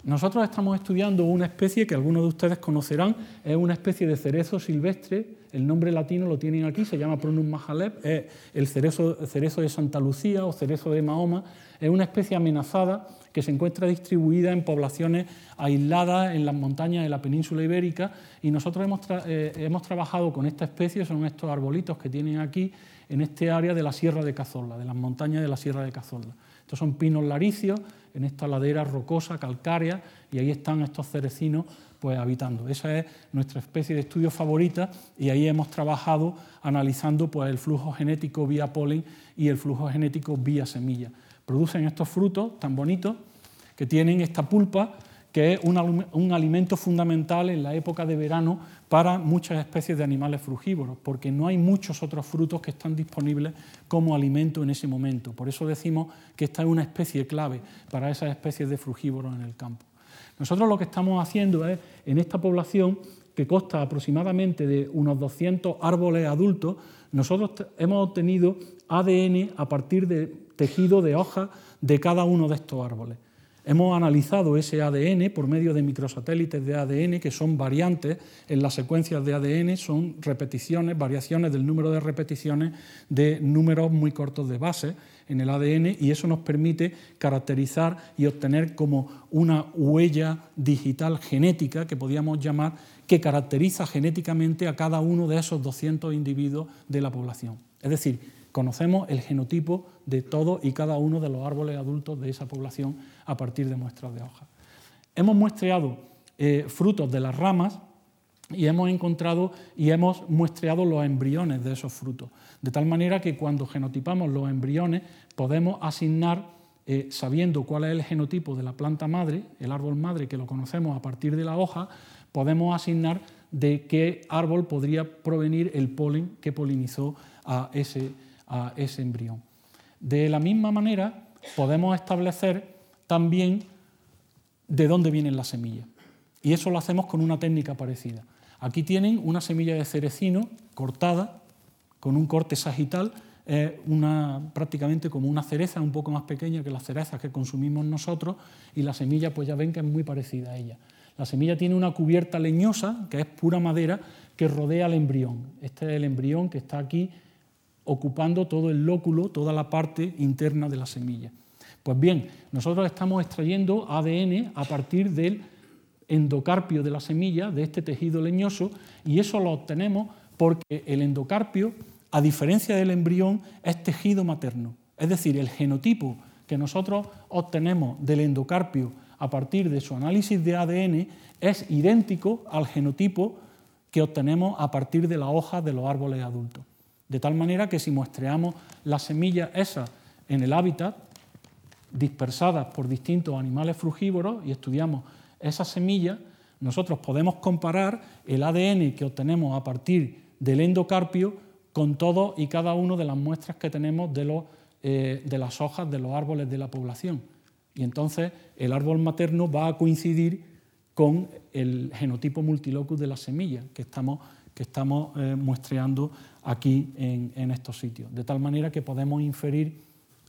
Nosotros estamos estudiando una especie que algunos de ustedes conocerán, es una especie de cerezo silvestre, el nombre latino lo tienen aquí, se llama Prunus majaleb, es el cerezo, cerezo de Santa Lucía o cerezo de Mahoma, es una especie amenazada que se encuentra distribuida en poblaciones aisladas en las montañas de la península ibérica y nosotros hemos, eh, hemos trabajado con esta especie, son estos arbolitos que tienen aquí en este área de la Sierra de Cazorla, de las montañas de la Sierra de Cazorla. Estos son pinos laricios en esta ladera rocosa, calcárea, y ahí están estos cerecinos pues, habitando. Esa es nuestra especie de estudio favorita y ahí hemos trabajado analizando pues, el flujo genético vía polen y el flujo genético vía semilla. Producen estos frutos tan bonitos que tienen esta pulpa que es un, alimento fundamental en la época de verano para muchas especies de animales frugívoros, porque no hay muchos otros frutos que están disponibles como alimento en ese momento. Por eso decimos que esta es una especie clave para esas especies de frugívoros en el campo. Nosotros lo que estamos haciendo es, en esta población, que consta aproximadamente de unos 200 árboles adultos, nosotros hemos obtenido ADN a partir de tejido de hojas de cada uno de estos árboles. Hemos analizado ese ADN por medio de microsatélites de ADN que son variantes en las secuencias de ADN, son repeticiones, variaciones del número de repeticiones de números muy cortos de base en el ADN y eso nos permite caracterizar y obtener como una huella digital genética que podríamos llamar que caracteriza genéticamente a cada uno de esos 200 individuos de la población. Es decir, conocemos el genotipo de todos y cada uno de los árboles adultos de esa población a partir de muestras de hojas. Hemos muestreado eh, frutos de las ramas y hemos encontrado y hemos muestreado los embriones de esos frutos. De tal manera que cuando genotipamos los embriones podemos asignar, eh, sabiendo cuál es el genotipo de la planta madre, el árbol madre que lo conocemos a partir de la hoja, podemos asignar de qué árbol podría provenir el polen que polinizó a ese, a ese embrión. De la misma manera, podemos establecer también de dónde vienen las semillas. Y eso lo hacemos con una técnica parecida. Aquí tienen una semilla de cerecino cortada con un corte sagital, una, prácticamente como una cereza, un poco más pequeña que las cerezas que consumimos nosotros, y la semilla, pues ya ven que es muy parecida a ella. La semilla tiene una cubierta leñosa, que es pura madera, que rodea al embrión. Este es el embrión que está aquí ocupando todo el lóculo, toda la parte interna de la semilla. Pues bien, nosotros estamos extrayendo ADN a partir del endocarpio de la semilla, de este tejido leñoso, y eso lo obtenemos porque el endocarpio, a diferencia del embrión, es tejido materno. Es decir, el genotipo que nosotros obtenemos del endocarpio a partir de su análisis de ADN es idéntico al genotipo que obtenemos a partir de la hoja de los árboles adultos. De tal manera que si muestreamos las semillas esas en el hábitat, dispersadas por distintos animales frugívoros, y estudiamos esas semillas, nosotros podemos comparar el ADN que obtenemos a partir del endocarpio con todo y cada una de las muestras que tenemos de, los, eh, de las hojas de los árboles de la población. Y entonces el árbol materno va a coincidir con el genotipo multilocus de la semilla que estamos, que estamos eh, muestreando aquí en, estos sitios. De tal manera que podemos inferir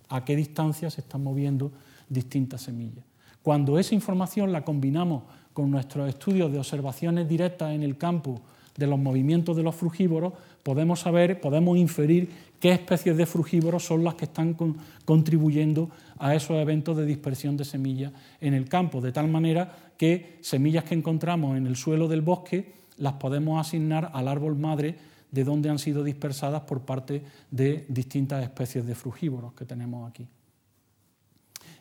a qué distancia se están moviendo distintas semillas. Cuando esa información la combinamos con nuestros estudios de observaciones directas en el campo de los movimientos de los frugívoros, podemos saber, podemos inferir qué especies de frugívoros son las que están contribuyendo a esos eventos de dispersión de semillas en el campo, de tal manera que semillas que encontramos en el suelo del bosque las podemos asignar al árbol madre de donde han sido dispersadas por parte de distintas especies de frugívoros que tenemos aquí.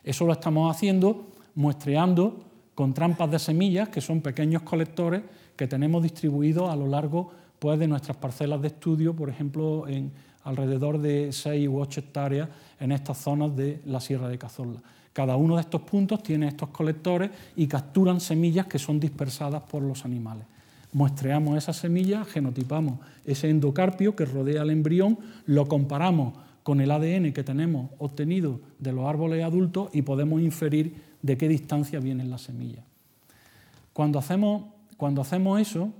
Eso lo estamos haciendo muestreando con trampas de semillas, que son pequeños colectores que tenemos distribuidos a lo largo pues, de nuestras parcelas de estudio, por ejemplo, en alrededor de 6 u 8 hectáreas en estas zonas de la Sierra de Cazorla. Cada uno de estos puntos tiene estos colectores y capturan semillas que son dispersadas por los animales. Muestreamos esas semillas, genotipamos ese endocarpio que rodea al embrión, lo comparamos con el ADN que tenemos obtenido de los árboles adultos y podemos inferir de qué distancia vienen las semillas. Cuando hacemos, cuando hacemos eso,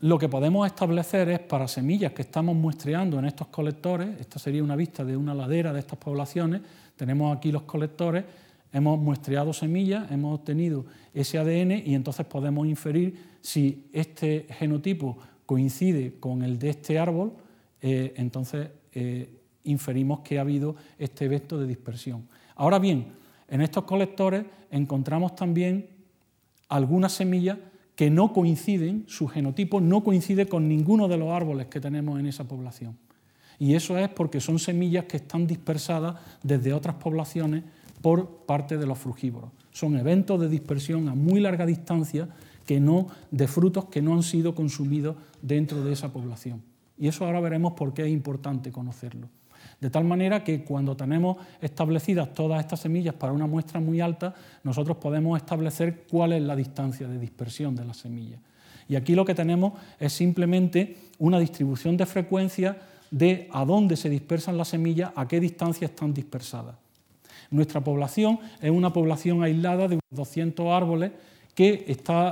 lo que podemos establecer es para semillas que estamos muestreando en estos colectores, esta sería una vista de una ladera de estas poblaciones, tenemos aquí los colectores, hemos muestreado semillas, hemos obtenido ese ADN y entonces podemos inferir si este genotipo coincide con el de este árbol, eh, entonces eh, inferimos que ha habido este evento de dispersión. Ahora bien, en estos colectores encontramos también algunas semillas que no coinciden, su genotipo no coincide con ninguno de los árboles que tenemos en esa población. Y eso es porque son semillas que están dispersadas desde otras poblaciones por parte de los frugívoros. Son eventos de dispersión a muy larga distancia que no, de frutos que no han sido consumidos dentro de esa población. Y eso ahora veremos por qué es importante conocerlo. De tal manera que cuando tenemos establecidas todas estas semillas para una muestra muy alta, nosotros podemos establecer cuál es la distancia de dispersión de las semillas. Y aquí lo que tenemos es simplemente una distribución de frecuencia de a dónde se dispersan las semillas, a qué distancia están dispersadas. Nuestra población es una población aislada de unos 200 árboles que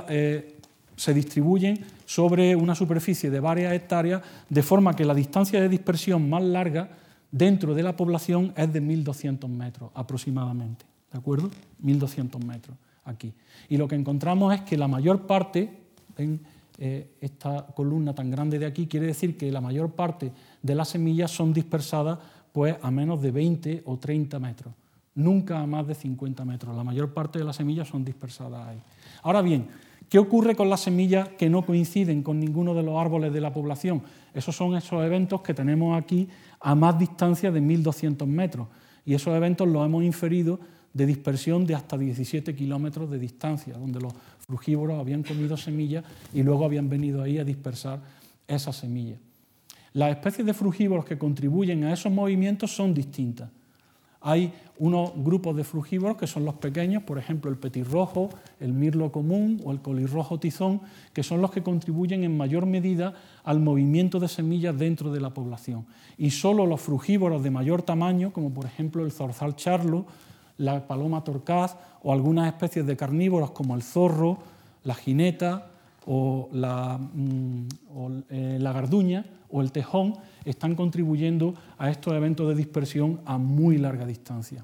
eh, se distribuyen sobre una superficie de varias hectáreas, de forma que la distancia de dispersión más larga dentro de la población es de 1.200 metros aproximadamente. ¿De acuerdo? 1.200 metros aquí. Y lo que encontramos es que la mayor parte, en eh, esta columna tan grande de aquí, quiere decir que la mayor parte de las semillas son dispersadas pues, a menos de 20 o 30 metros, nunca a más de 50 metros. La mayor parte de las semillas son dispersadas ahí. Ahora bien, ¿Qué ocurre con las semillas que no coinciden con ninguno de los árboles de la población? Esos son esos eventos que tenemos aquí a más distancia de 1.200 metros. Y esos eventos los hemos inferido de dispersión de hasta 17 kilómetros de distancia, donde los frugívoros habían comido semillas y luego habían venido ahí a dispersar esas semillas. Las especies de frugívoros que contribuyen a esos movimientos son distintas. Hay unos grupos de frugívoros que son los pequeños, por ejemplo el petirrojo, el mirlo común o el colirrojo tizón, que son los que contribuyen en mayor medida al movimiento de semillas dentro de la población. Y solo los frugívoros de mayor tamaño, como por ejemplo el zorzal charlo, la paloma torcaz o algunas especies de carnívoros como el zorro, la jineta o la, mm, eh, la garduña o el tejón, están contribuyendo a estos eventos de dispersión a muy larga distancia.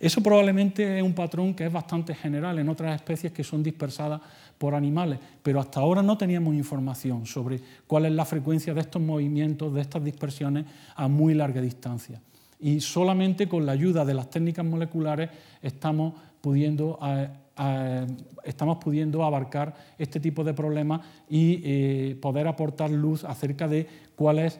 Eso probablemente es un patrón que es bastante general en otras especies que son dispersadas por animales, pero hasta ahora no teníamos información sobre cuál es la frecuencia de estos movimientos, de estas dispersiones a muy larga distancia. Y solamente con la ayuda de las técnicas moleculares estamos pudiendo eh, estamos pudiendo abarcar este tipo de problemas y eh, poder aportar luz acerca de cuáles,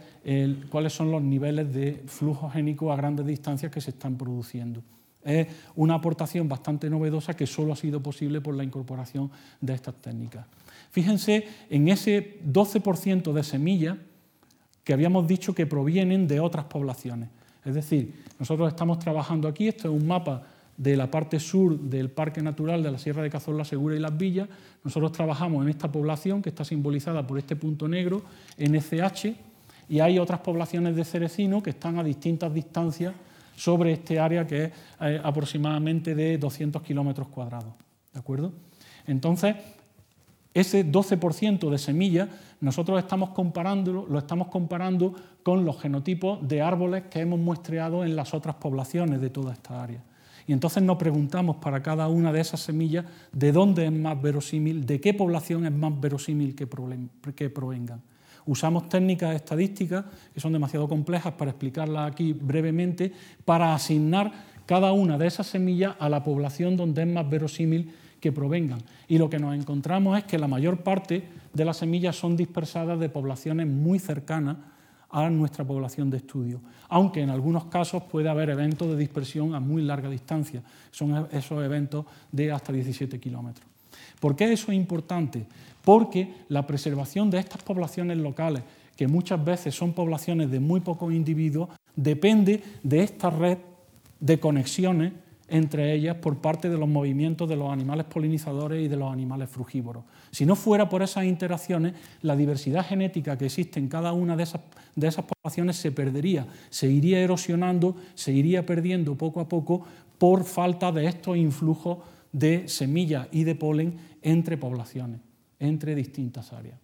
cuáles son los niveles de flujo génico a grandes distancias que se están produciendo. Es una aportación bastante novedosa que solo ha sido posible por la incorporación de estas técnicas. Fíjense en ese 12% de semillas que habíamos dicho que provienen de otras poblaciones. Es decir, nosotros estamos trabajando aquí, esto es un mapa de la parte sur del Parque Natural de la Sierra de Cazorla Segura y Las Villas. Nosotros trabajamos en esta población que está simbolizada por este punto negro, NCH, y hay otras poblaciones de cerecino que están a distintas distancias sobre este área que es eh, aproximadamente de 200 kilómetros cuadrados. ¿De acuerdo? Entonces, ese 12% de semillas nosotros estamos comparándolo, lo estamos comparando con los genotipos de árboles que hemos muestreado en las otras poblaciones de toda esta área. Y entonces nos preguntamos para cada una de esas semillas de dónde es más verosímil, de qué población es más verosímil que, provengan. Usamos técnicas estadísticas que son demasiado complejas para explicarlas aquí brevemente, para asignar cada una de esas semillas a la población donde es más verosímil que provengan. Y lo que nos encontramos es que la mayor parte de las semillas son dispersadas de poblaciones muy cercanas a nuestra población de estudio, aunque en algunos casos puede haber eventos de dispersión a muy larga distancia, son esos eventos de hasta 17 kilómetros. ¿Por qué eso es importante? Porque la preservación de estas poblaciones locales, que muchas veces son poblaciones de muy pocos individuos, depende de esta red de conexiones entre ellas por parte de los movimientos de los animales polinizadores y de los animales frugívoros. Si no fuera por esas interacciones, la diversidad genética que existe en cada una de esas, de esas poblaciones se perdería, se iría erosionando, se iría perdiendo poco a poco por falta de estos influjos de semillas y de polen entre poblaciones, entre distintas áreas.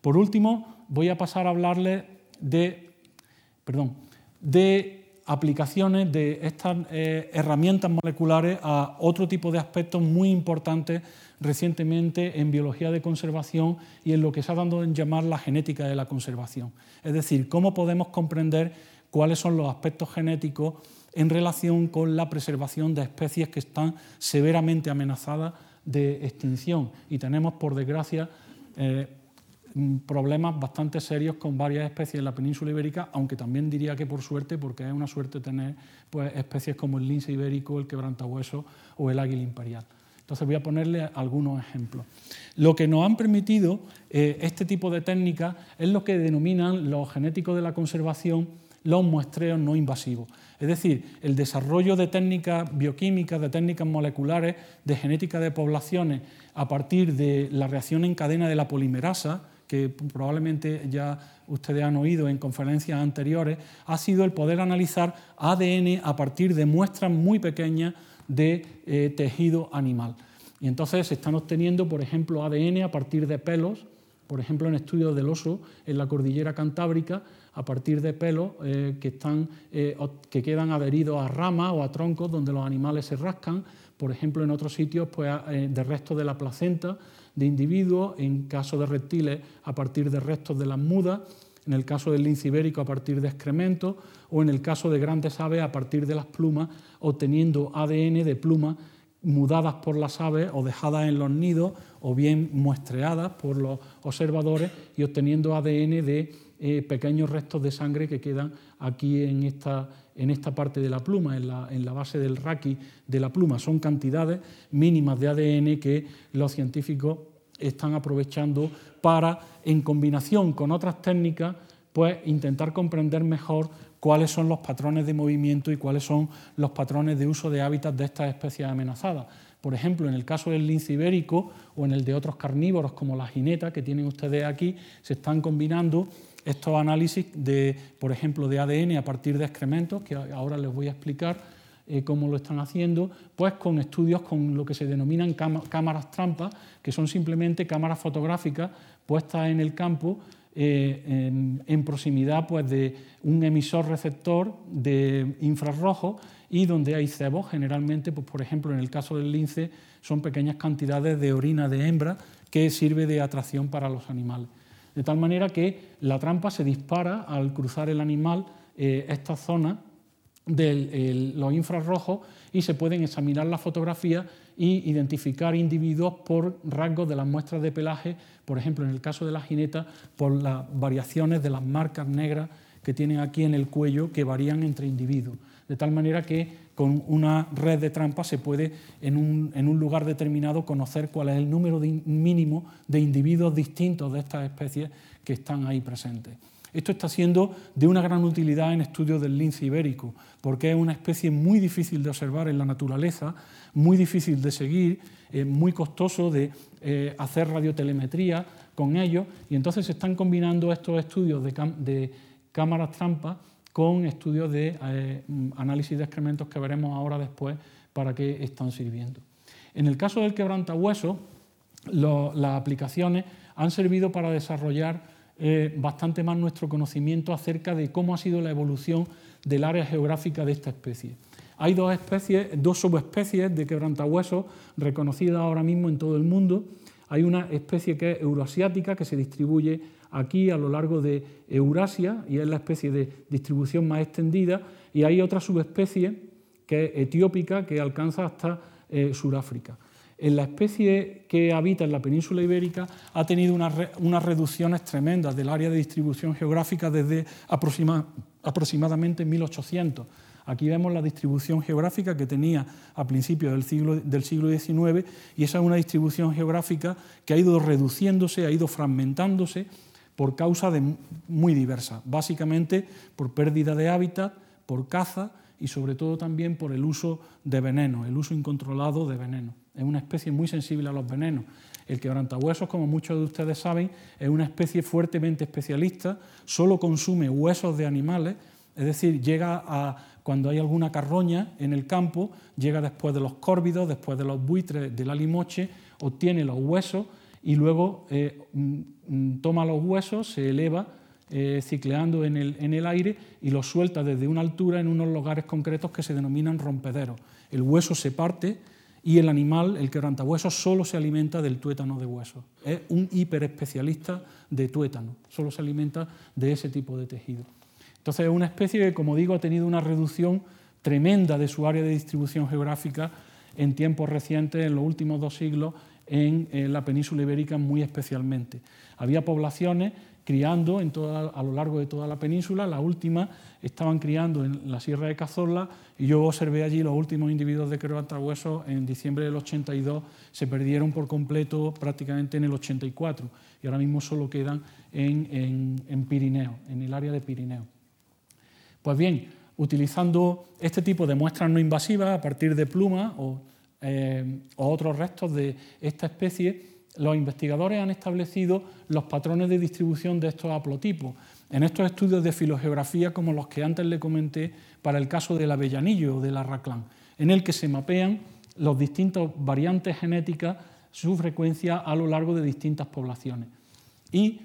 Por último, voy a pasar a hablarles de, perdón, de aplicaciones de estas eh, herramientas moleculares a otro tipo de aspectos muy importantes recientemente en biología de conservación y en lo que se ha dado en llamar la genética de la conservación. Es decir, cómo podemos comprender cuáles son los aspectos genéticos en relación con la preservación de especies que están severamente amenazadas de extinción. Y tenemos, por desgracia, eh, problemas bastante serios con varias especies en la península ibérica, aunque también diría que por suerte, porque es una suerte tener pues, especies como el lince ibérico, el quebrantahueso o el águila imperial. Entonces voy a ponerle algunos ejemplos. Lo que nos han permitido eh, este tipo de técnicas es lo que denominan los genéticos de la conservación los muestreos no invasivos. Es decir, el desarrollo de técnicas bioquímicas, de técnicas moleculares, de genética de poblaciones a partir de la reacción en cadena de la polimerasa, que probablemente ya ustedes han oído en conferencias anteriores, ha sido el poder analizar ADN a partir de muestras muy pequeñas de eh, tejido animal. Y entonces se están obteniendo, por ejemplo, ADN a partir de pelos, por ejemplo, en estudios del oso en la cordillera cantábrica, a partir de pelos eh, que, están, eh, que quedan adheridos a ramas o a troncos donde los animales se rascan, por ejemplo, en otros sitios pues, de restos de la placenta de individuos, en caso de reptiles a partir de restos de las mudas, en el caso del lince ibérico a partir de excrementos o en el caso de grandes aves a partir de las plumas, obteniendo ADN de plumas mudadas por las aves o dejadas en los nidos o bien muestreadas por los observadores y obteniendo ADN de eh, pequeños restos de sangre que quedan aquí en esta, en esta parte de la pluma, en la, en la base del raqui de la pluma. Son cantidades mínimas de ADN que los científicos están aprovechando para, en combinación con otras técnicas, pues intentar comprender mejor cuáles son los patrones de movimiento y cuáles son los patrones de uso de hábitat de estas especies amenazadas. Por ejemplo, en el caso del lince ibérico o en el de otros carnívoros como la jineta que tienen ustedes aquí, se están combinando estos análisis de, por ejemplo, de ADN a partir de excrementos, que ahora les voy a explicar eh, cómo lo están haciendo, pues con estudios con lo que se denominan cámaras trampas, que son simplemente cámaras fotográficas puestas en el campo eh, en, proximidad pues, de un emisor receptor de infrarrojo y donde hay cebos, generalmente, pues, por ejemplo, en el caso del lince, son pequeñas cantidades de orina de hembra que sirve de atracción para los animales. De tal manera que la trampa se dispara al cruzar el animal eh, esta zona de los infrarrojos y se pueden examinar las fotografías y identificar individuos por rasgos de las muestras de pelaje, por ejemplo, en el caso de la jineta, por las variaciones de las marcas negras que tienen aquí en el cuello que varían entre individuos. De tal manera que con una red de trampas se puede en un, lugar determinado conocer cuál es el número mínimo de individuos distintos de estas especies que están ahí presentes. Esto está siendo de una gran utilidad en estudios del lince ibérico, porque es una especie muy difícil de observar en la naturaleza, muy difícil de seguir, muy costoso de eh, hacer radiotelemetría con ellos, y entonces se están combinando estos estudios de, cámaras trampas con estudios de eh, análisis de excrementos que veremos ahora después para qué están sirviendo. En el caso del quebrantahueso, las aplicaciones han servido para desarrollar eh, bastante más nuestro conocimiento acerca de cómo ha sido la evolución del área geográfica de esta especie. Hay dos especies, dos subespecies de quebrantahuesos reconocidas ahora mismo en todo el mundo. Hay una especie que es euroasiática, que se distribuye aquí a lo largo de Eurasia y es la especie de distribución más extendida. Y hay otra subespecie que es etiópica, que alcanza hasta eh, Sudáfrica en la especie que habita en la península ibérica ha tenido unas, reducciones tremendas del área de distribución geográfica desde aproximadamente 1800. Aquí vemos la distribución geográfica que tenía a principios del siglo, XIX y esa es una distribución geográfica que ha ido reduciéndose, ha ido fragmentándose por causas muy diversas, básicamente por pérdida de hábitat, por caza y sobre todo también por el uso de veneno, el uso incontrolado de veneno. Es una especie muy sensible a los venenos. El quebrantahuesos, como muchos de ustedes saben, es una especie fuertemente especialista, solo consume huesos de animales, es decir, llega a cuando hay alguna carroña en el campo, llega después de los córvidos, después de los buitres, de la limoche, obtiene los huesos y luego eh, mm, mm, toma los huesos, se eleva eh, cicleando en el, en el aire y los suelta desde una altura en unos lugares concretos que se denominan rompederos. El hueso se parte y el animal, el quebrantahuesos, solo se alimenta del tuétano de hueso. Es un hiperespecialista de tuétano, solo se alimenta de ese tipo de tejido. Entonces es una especie que, como digo, ha tenido una reducción tremenda de su área de distribución geográfica en tiempos recientes, en los últimos dos siglos, en, en la península ibérica muy especialmente. Había poblaciones criando en toda, a lo largo de toda la península. La última estaban criando en la Sierra de Cazorla y yo observé allí los últimos individuos de huesos en diciembre del 82. Se perdieron por completo prácticamente en el 84 y ahora mismo solo quedan en, en, Pirineo, en el área de Pirineo. Pues bien, utilizando este tipo de muestras no invasivas a partir de plumas o, eh, o otros restos de esta especie, los investigadores han establecido los patrones de distribución de estos haplotipos. En estos estudios de filogeografía, como los que antes le comenté para el caso del avellanillo o del arraclán, en el que se mapean los distintos variantes genéticas, su frecuencia a lo largo de distintas poblaciones. Y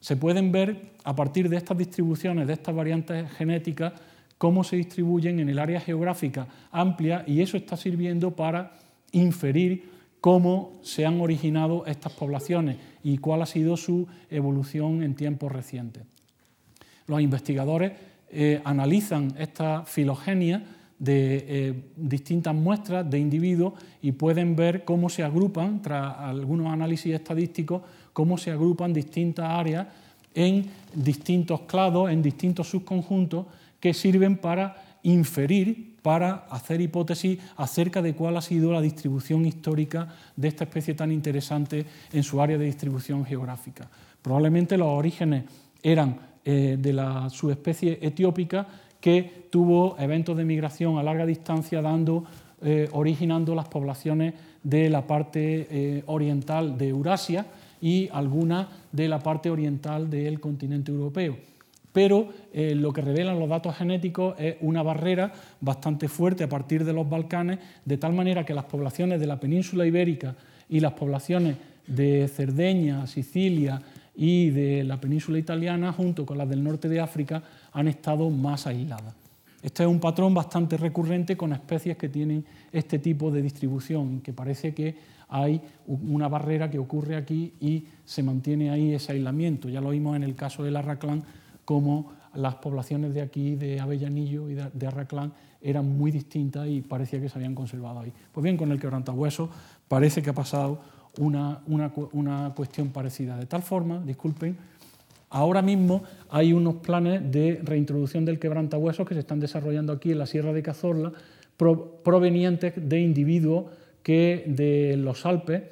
se pueden ver a partir de estas distribuciones, de estas variantes genéticas, cómo se distribuyen en el área geográfica amplia y eso está sirviendo para inferir cómo se han originado estas poblaciones y cuál ha sido su evolución en tiempos recientes. Los investigadores eh, analizan esta filogenia de eh, distintas muestras de individuos y pueden ver cómo se agrupan, tras algunos análisis estadísticos, cómo se agrupan distintas áreas en distintos clados, en distintos subconjuntos que sirven para inferir, para hacer hipótesis acerca de cuál ha sido la distribución histórica de esta especie tan interesante en su área de distribución geográfica. Probablemente los orígenes eran eh, de la subespecie etiópica que tuvo eventos de migración a larga distancia, dando, eh, originando las poblaciones de la parte eh, oriental de Eurasia y algunas de la parte oriental del continente europeo. Pero eh, lo que revelan los datos genéticos es una barrera bastante fuerte a partir de los Balcanes, de tal manera que las poblaciones de la península ibérica y las poblaciones de Cerdeña, Sicilia y de la península italiana, junto con las del norte de África, han estado más aisladas. Este es un patrón bastante recurrente con especies que tienen este tipo de distribución, que parece que hay una barrera que ocurre aquí y se mantiene ahí ese aislamiento. Ya lo vimos en el caso del Arraclán, como las poblaciones de aquí, de Avellanillo y de Arraclán, eran muy distintas y parecía que se habían conservado ahí. Pues bien, con el quebrantahueso parece que ha pasado una, una cuestión parecida. De tal forma, disculpen, Ahora mismo hay unos planes de reintroducción del quebrantahuesos que se están desarrollando aquí en la Sierra de Cazorla, provenientes de individuos que de los Alpes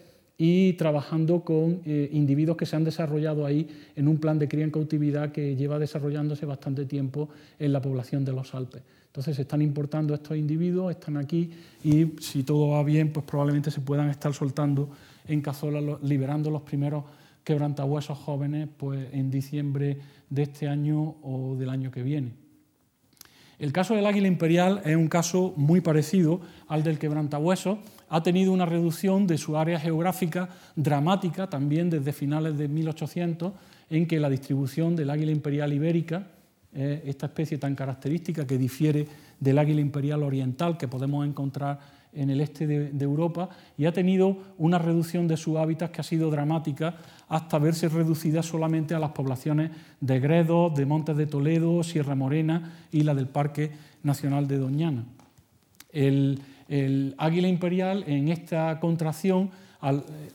y trabajando con eh, individuos que se han desarrollado ahí en un plan de cría en cautividad que lleva desarrollándose bastante tiempo en la población de los Alpes. Entonces se están importando estos individuos, están aquí y si todo va bien, pues probablemente se puedan estar soltando en Cazorla, liberando los primeros quebrantahuesos jóvenes pues, en diciembre de este año o del año que viene. El caso del águila imperial es un caso muy parecido al del quebrantahuesos. Ha tenido una reducción de su área geográfica dramática también desde finales de 1800, en que la distribución del águila imperial ibérica, esta especie tan característica que difiere del águila imperial oriental que podemos encontrar en el este de, Europa y ha tenido una reducción de su hábitat que ha sido dramática hasta verse reducida solamente a las poblaciones de Gredos, de Montes de Toledo, Sierra Morena y la del Parque Nacional de Doñana. El, águila imperial en esta contracción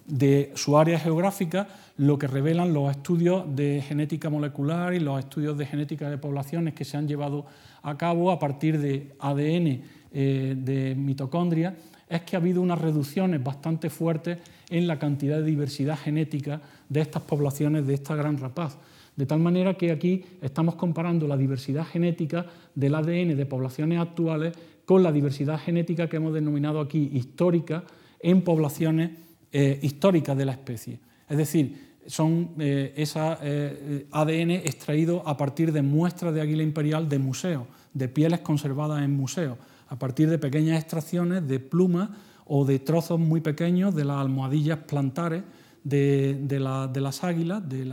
de su área geográfica, lo que revelan los estudios de genética molecular y los estudios de genética de poblaciones que se han llevado a cabo a partir de ADN eh, de mitocondria es que ha habido unas reducciones bastante fuertes en la cantidad de diversidad genética de estas poblaciones de esta gran rapaz. De tal manera que aquí estamos comparando la diversidad genética del ADN de poblaciones actuales con la diversidad genética que hemos denominado aquí histórica en poblaciones eh, históricas de la especie. Es decir, son eh, ADN extraído a partir de muestras de águila imperial de museos, de pieles conservadas en museos a partir de pequeñas extracciones de plumas o de trozos muy pequeños de las almohadillas plantares de, las águilas, de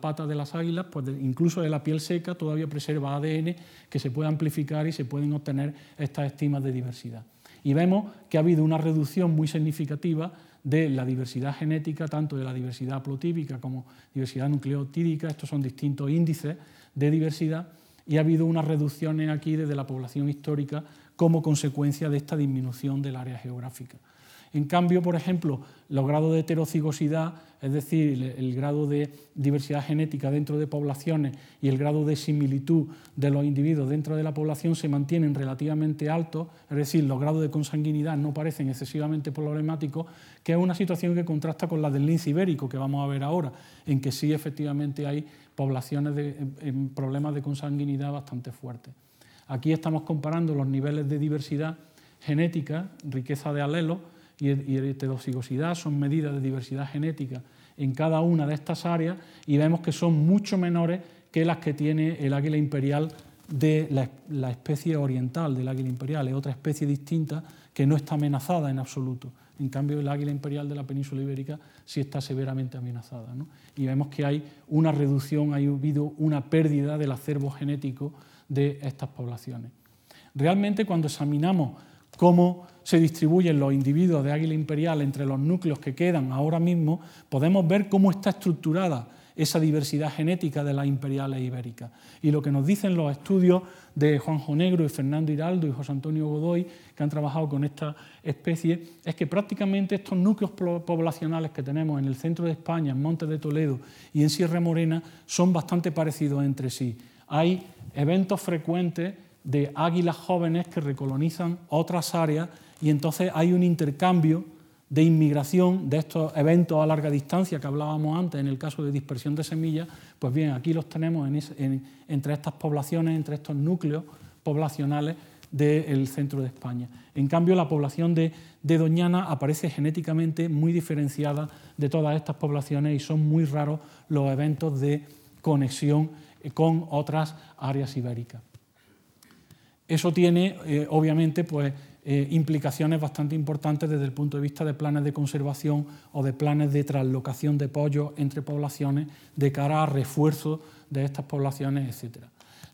pata de las águilas, pues incluso de la piel seca todavía preserva ADN que se puede amplificar y se pueden obtener estas estimas de diversidad. Y vemos que ha habido una reducción muy significativa de la diversidad genética, tanto de la diversidad haplotípica como diversidad nucleotídica, estos son distintos índices de diversidad, y ha habido unas reducciones aquí desde la población histórica como consecuencia de esta disminución del área geográfica. En cambio, por ejemplo, los grados de heterocigosidad, es decir, el grado de diversidad genética dentro de poblaciones y el grado de similitud de los individuos dentro de la población se mantienen relativamente altos, es decir, los grados de consanguinidad no parecen excesivamente problemáticos, que es una situación que contrasta con la del lince ibérico que vamos a ver ahora, en que sí efectivamente hay poblaciones de problemas de consanguinidad bastante fuertes. Aquí estamos comparando los niveles de diversidad genética, riqueza de alelos, y heterocigosidad son medidas de diversidad genética en cada una de estas áreas y vemos que son mucho menores que las que tiene el águila imperial de la, especie oriental del águila imperial. Es otra especie distinta que no está amenazada en absoluto. En cambio, el águila imperial de la península ibérica sí está severamente amenazada. Y vemos que hay una reducción, ha habido una pérdida del acervo genético de estas poblaciones. Realmente, cuando examinamos cómo se distribuyen los individuos de águila imperial entre los núcleos que quedan ahora mismo, podemos ver cómo está estructurada esa diversidad genética de las imperiales ibéricas. Y lo que nos dicen los estudios de Juanjo Negro y Fernando Hiraldo y José Antonio Godoy, que han trabajado con esta especie, es que prácticamente estos núcleos poblacionales que tenemos en el centro de España, en Montes de Toledo y en Sierra Morena, son bastante parecidos entre sí. Hay eventos frecuentes de águilas jóvenes que recolonizan otras áreas y entonces hay un intercambio de inmigración de estos eventos a larga distancia que hablábamos antes en el caso de dispersión de semillas, pues bien, aquí los tenemos entre estas poblaciones, entre estos núcleos poblacionales del centro de España. En cambio, la población de, Doñana aparece genéticamente muy diferenciada de todas estas poblaciones y son muy raros los eventos de conexión con otras áreas ibéricas. Eso tiene, eh, obviamente, pues, eh, implicaciones bastante importantes desde el punto de vista de planes de conservación o de planes de traslocación de pollos entre poblaciones de cara a refuerzo de estas poblaciones, etc.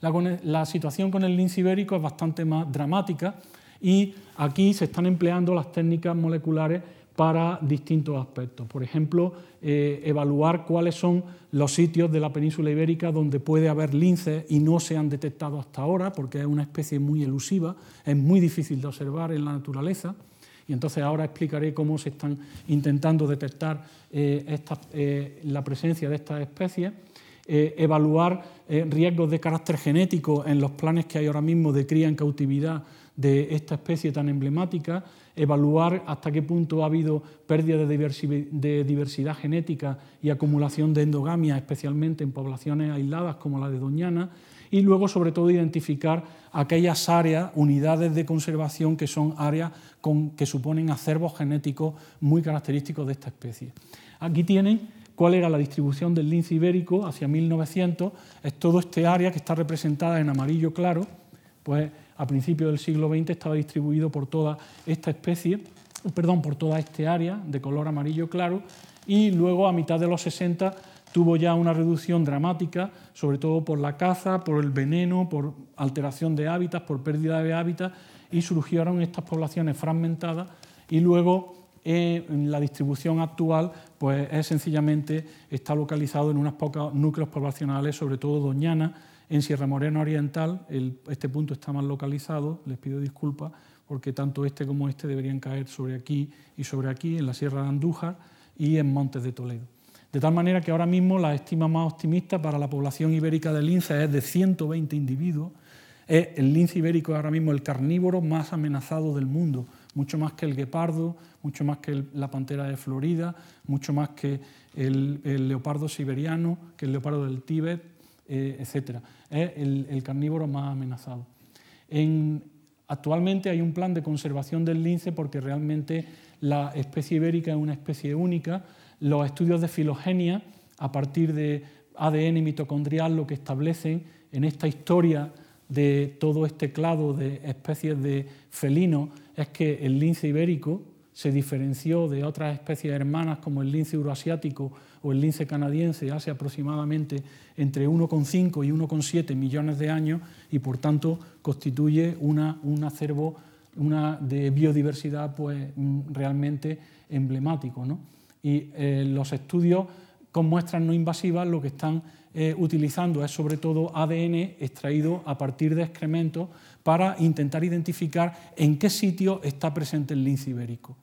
La, la situación con el lince ibérico es bastante más dramática y aquí se están empleando las técnicas moleculares para distintos aspectos. Por ejemplo, eh, evaluar cuáles son los sitios de la península ibérica donde puede haber linces y no se han detectado hasta ahora, porque es una especie muy elusiva, es muy difícil de observar en la naturaleza. Y entonces ahora explicaré cómo se están intentando detectar eh, eh, la presencia de estas especies. evaluar riesgos de carácter genético en los planes que hay ahora mismo de cría en cautividad de esta especie tan emblemática, evaluar hasta qué punto ha habido pérdida de diversidad genética y acumulación de endogamia, especialmente en poblaciones aisladas como la de Doñana, y luego, sobre todo, identificar aquellas áreas, unidades de conservación que son áreas que suponen acervos genéticos muy característicos de esta especie. Aquí tienen cuál era la distribución del lince ibérico hacia 1900, es todo este área que está representada en amarillo claro, pues a principios del siglo XX estaba distribuido por toda esta especie, perdón, por toda este área de color amarillo claro y luego a mitad de los 60 tuvo ya una reducción dramática, sobre todo por la caza, por el veneno, por alteración de hábitats, por pérdida de hábitats y surgieron estas poblaciones fragmentadas y luego eh, la distribución actual pues es sencillamente está localizado en unos pocos núcleos poblacionales, sobre todo Doñana, en Sierra Morena Oriental, este punto está mal localizado, les pido disculpas, porque tanto este como este deberían caer sobre aquí y sobre aquí, en la Sierra de Andújar y en Montes de Toledo. De tal manera que ahora mismo la estima más optimista para la población ibérica del lince es de 120 individuos. el lince ibérico es ahora mismo el carnívoro más amenazado del mundo, mucho más que el guepardo, mucho más que la pantera de Florida, mucho más que el leopardo siberiano, que el leopardo del Tíbet, eh, etcétera. Es el, carnívoro más amenazado. actualmente hay un plan de conservación del lince porque realmente la especie ibérica es una especie única. Los estudios de filogenia, a partir de ADN mitocondrial, lo que establecen en esta historia de todo este clado de especies de felinos es que el lince ibérico se diferenció de otras especies hermanas como el lince euroasiático o el lince canadiense hace aproximadamente entre 1,5 y 1,7 millones de años y por tanto constituye una, un acervo una de biodiversidad pues, mm, realmente emblemático. Y eh, los estudios con muestras no invasivas lo que están eh, utilizando es sobre todo ADN extraído a partir de excrementos para intentar identificar en qué sitio está presente el lince ibérico.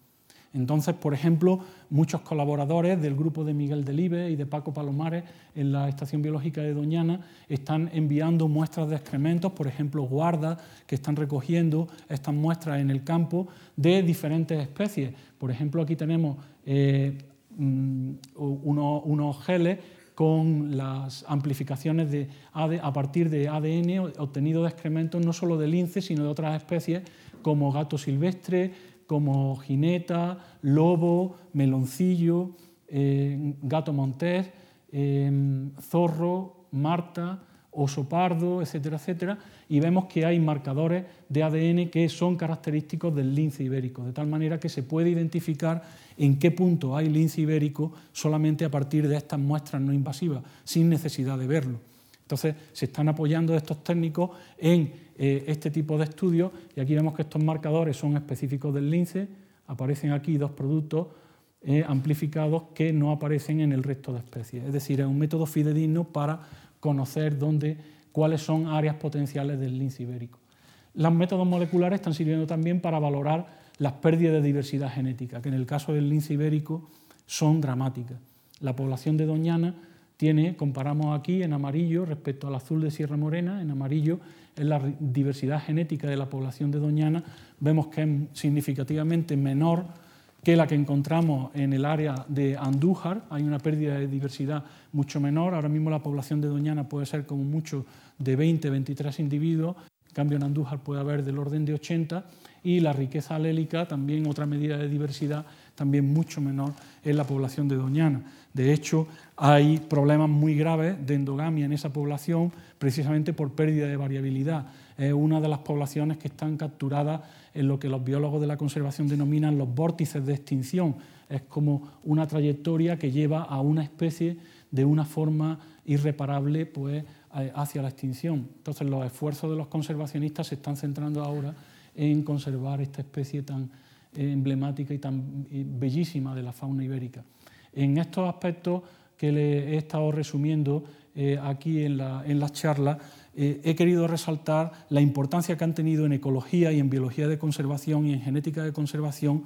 Entonces, por ejemplo, muchos colaboradores del grupo de Miguel Delibe y de Paco Palomares en la Estación Biológica de Doñana están enviando muestras de excrementos, por ejemplo, guardas que están recogiendo estas muestras en el campo de diferentes especies. Por ejemplo, aquí tenemos eh, mm, unos, geles con las amplificaciones de a partir de ADN obtenido de excrementos no solo de lince, sino de otras especies como gato silvestre, como jineta, lobo, meloncillo, eh, gato montés, eh, zorro, marta, oso pardo, etcétera, etcétera, y vemos que hay marcadores de ADN que son característicos del lince ibérico, de tal manera que se puede identificar en qué punto hay lince ibérico solamente a partir de estas muestras no invasivas, sin necesidad de verlo. Entonces, se están apoyando estos técnicos en eh, este tipo de estudios y aquí vemos que estos marcadores son específicos del lince, aparecen aquí dos productos eh, amplificados que no aparecen en el resto de especies. Es decir, es un método fidedigno para conocer dónde, cuáles son áreas potenciales del lince ibérico. Los métodos moleculares están sirviendo también para valorar las pérdidas de diversidad genética, que en el caso del lince ibérico son dramáticas. La población de Doñana tiene, comparamos aquí en amarillo respecto al azul de Sierra Morena, en amarillo es la diversidad genética de la población de Doñana, vemos que es significativamente menor que la que encontramos en el área de Andújar, hay una pérdida de diversidad mucho menor, ahora mismo la población de Doñana puede ser como mucho de 20, 23 individuos, en cambio en Andújar puede haber del orden de 80, y la riqueza alélica, también otra medida de diversidad, también mucho menor en la población de Doñana. De hecho, hay problemas muy graves de endogamia en esa población precisamente por pérdida de variabilidad. Es una de las poblaciones que están capturadas en lo que los biólogos de la conservación denominan los vórtices de extinción. Es como una trayectoria que lleva a una especie de una forma irreparable pues, hacia la extinción. Entonces los esfuerzos de los conservacionistas se están centrando ahora en conservar esta especie tan emblemática y tan bellísima de la fauna ibérica. En estos aspectos que le he estado resumiendo eh, aquí en, la, en las charlas, eh, he querido resaltar la importancia que han tenido en ecología y en biología de conservación y en genética de conservación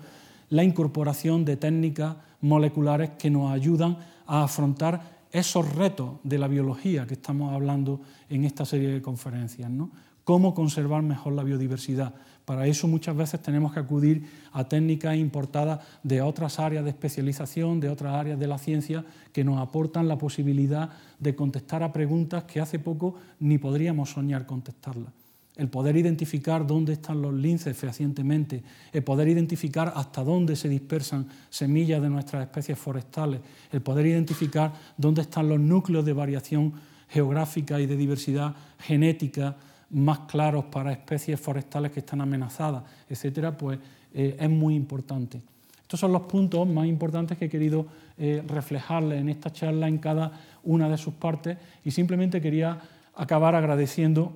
la incorporación de técnicas moleculares que nos ayudan a afrontar esos retos de la biología que estamos hablando en esta serie de conferencias. ¿no? Cómo conservar mejor la biodiversidad, para eso muchas veces tenemos que acudir a técnicas importadas de otras áreas de especialización, de otras áreas de la ciencia, que nos aportan la posibilidad de contestar a preguntas que hace poco ni podríamos soñar contestarlas. El poder identificar dónde están los linces fehacientemente, el poder identificar hasta dónde se dispersan semillas de nuestras especies forestales, el poder identificar dónde están los núcleos de variación geográfica y de diversidad genética más claros para especies forestales que están amenazadas, etcétera, pues eh, es muy importante. Estos son los puntos más importantes que he querido eh, reflejarles en esta charla en cada una de sus partes y simplemente quería acabar agradeciendo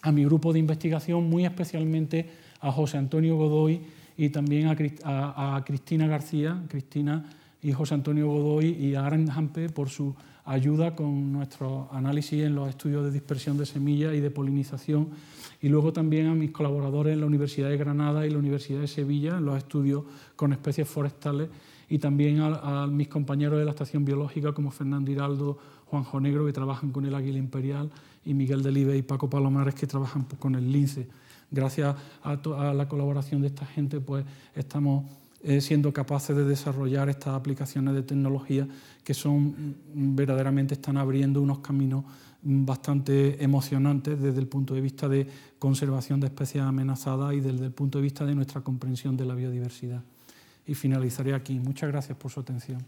a mi grupo de investigación, muy especialmente a José Antonio Godoy y también a, Cristina García, Cristina y José Antonio Godoy y a Aaron Hampe por su ayuda con nuestro análisis en los estudios de dispersión de semillas y de polinización, y luego también a mis colaboradores en la Universidad de Granada y la Universidad de Sevilla en los estudios con especies forestales, y también a, mis compañeros de la estación biológica como Fernando Hiraldo, Juanjo Negro, que trabajan con el águila imperial, y Miguel Delibe y Paco Palomares, que trabajan con el lince. Gracias a, la colaboración de esta gente, pues estamos siendo capaces de desarrollar estas aplicaciones de tecnología que son mm, verdaderamente están abriendo unos caminos mm, bastante emocionantes desde el punto de vista de conservación de especies amenazadas y desde el punto de vista de nuestra comprensión de la biodiversidad. Y finalizaré aquí. Muchas gracias por su atención.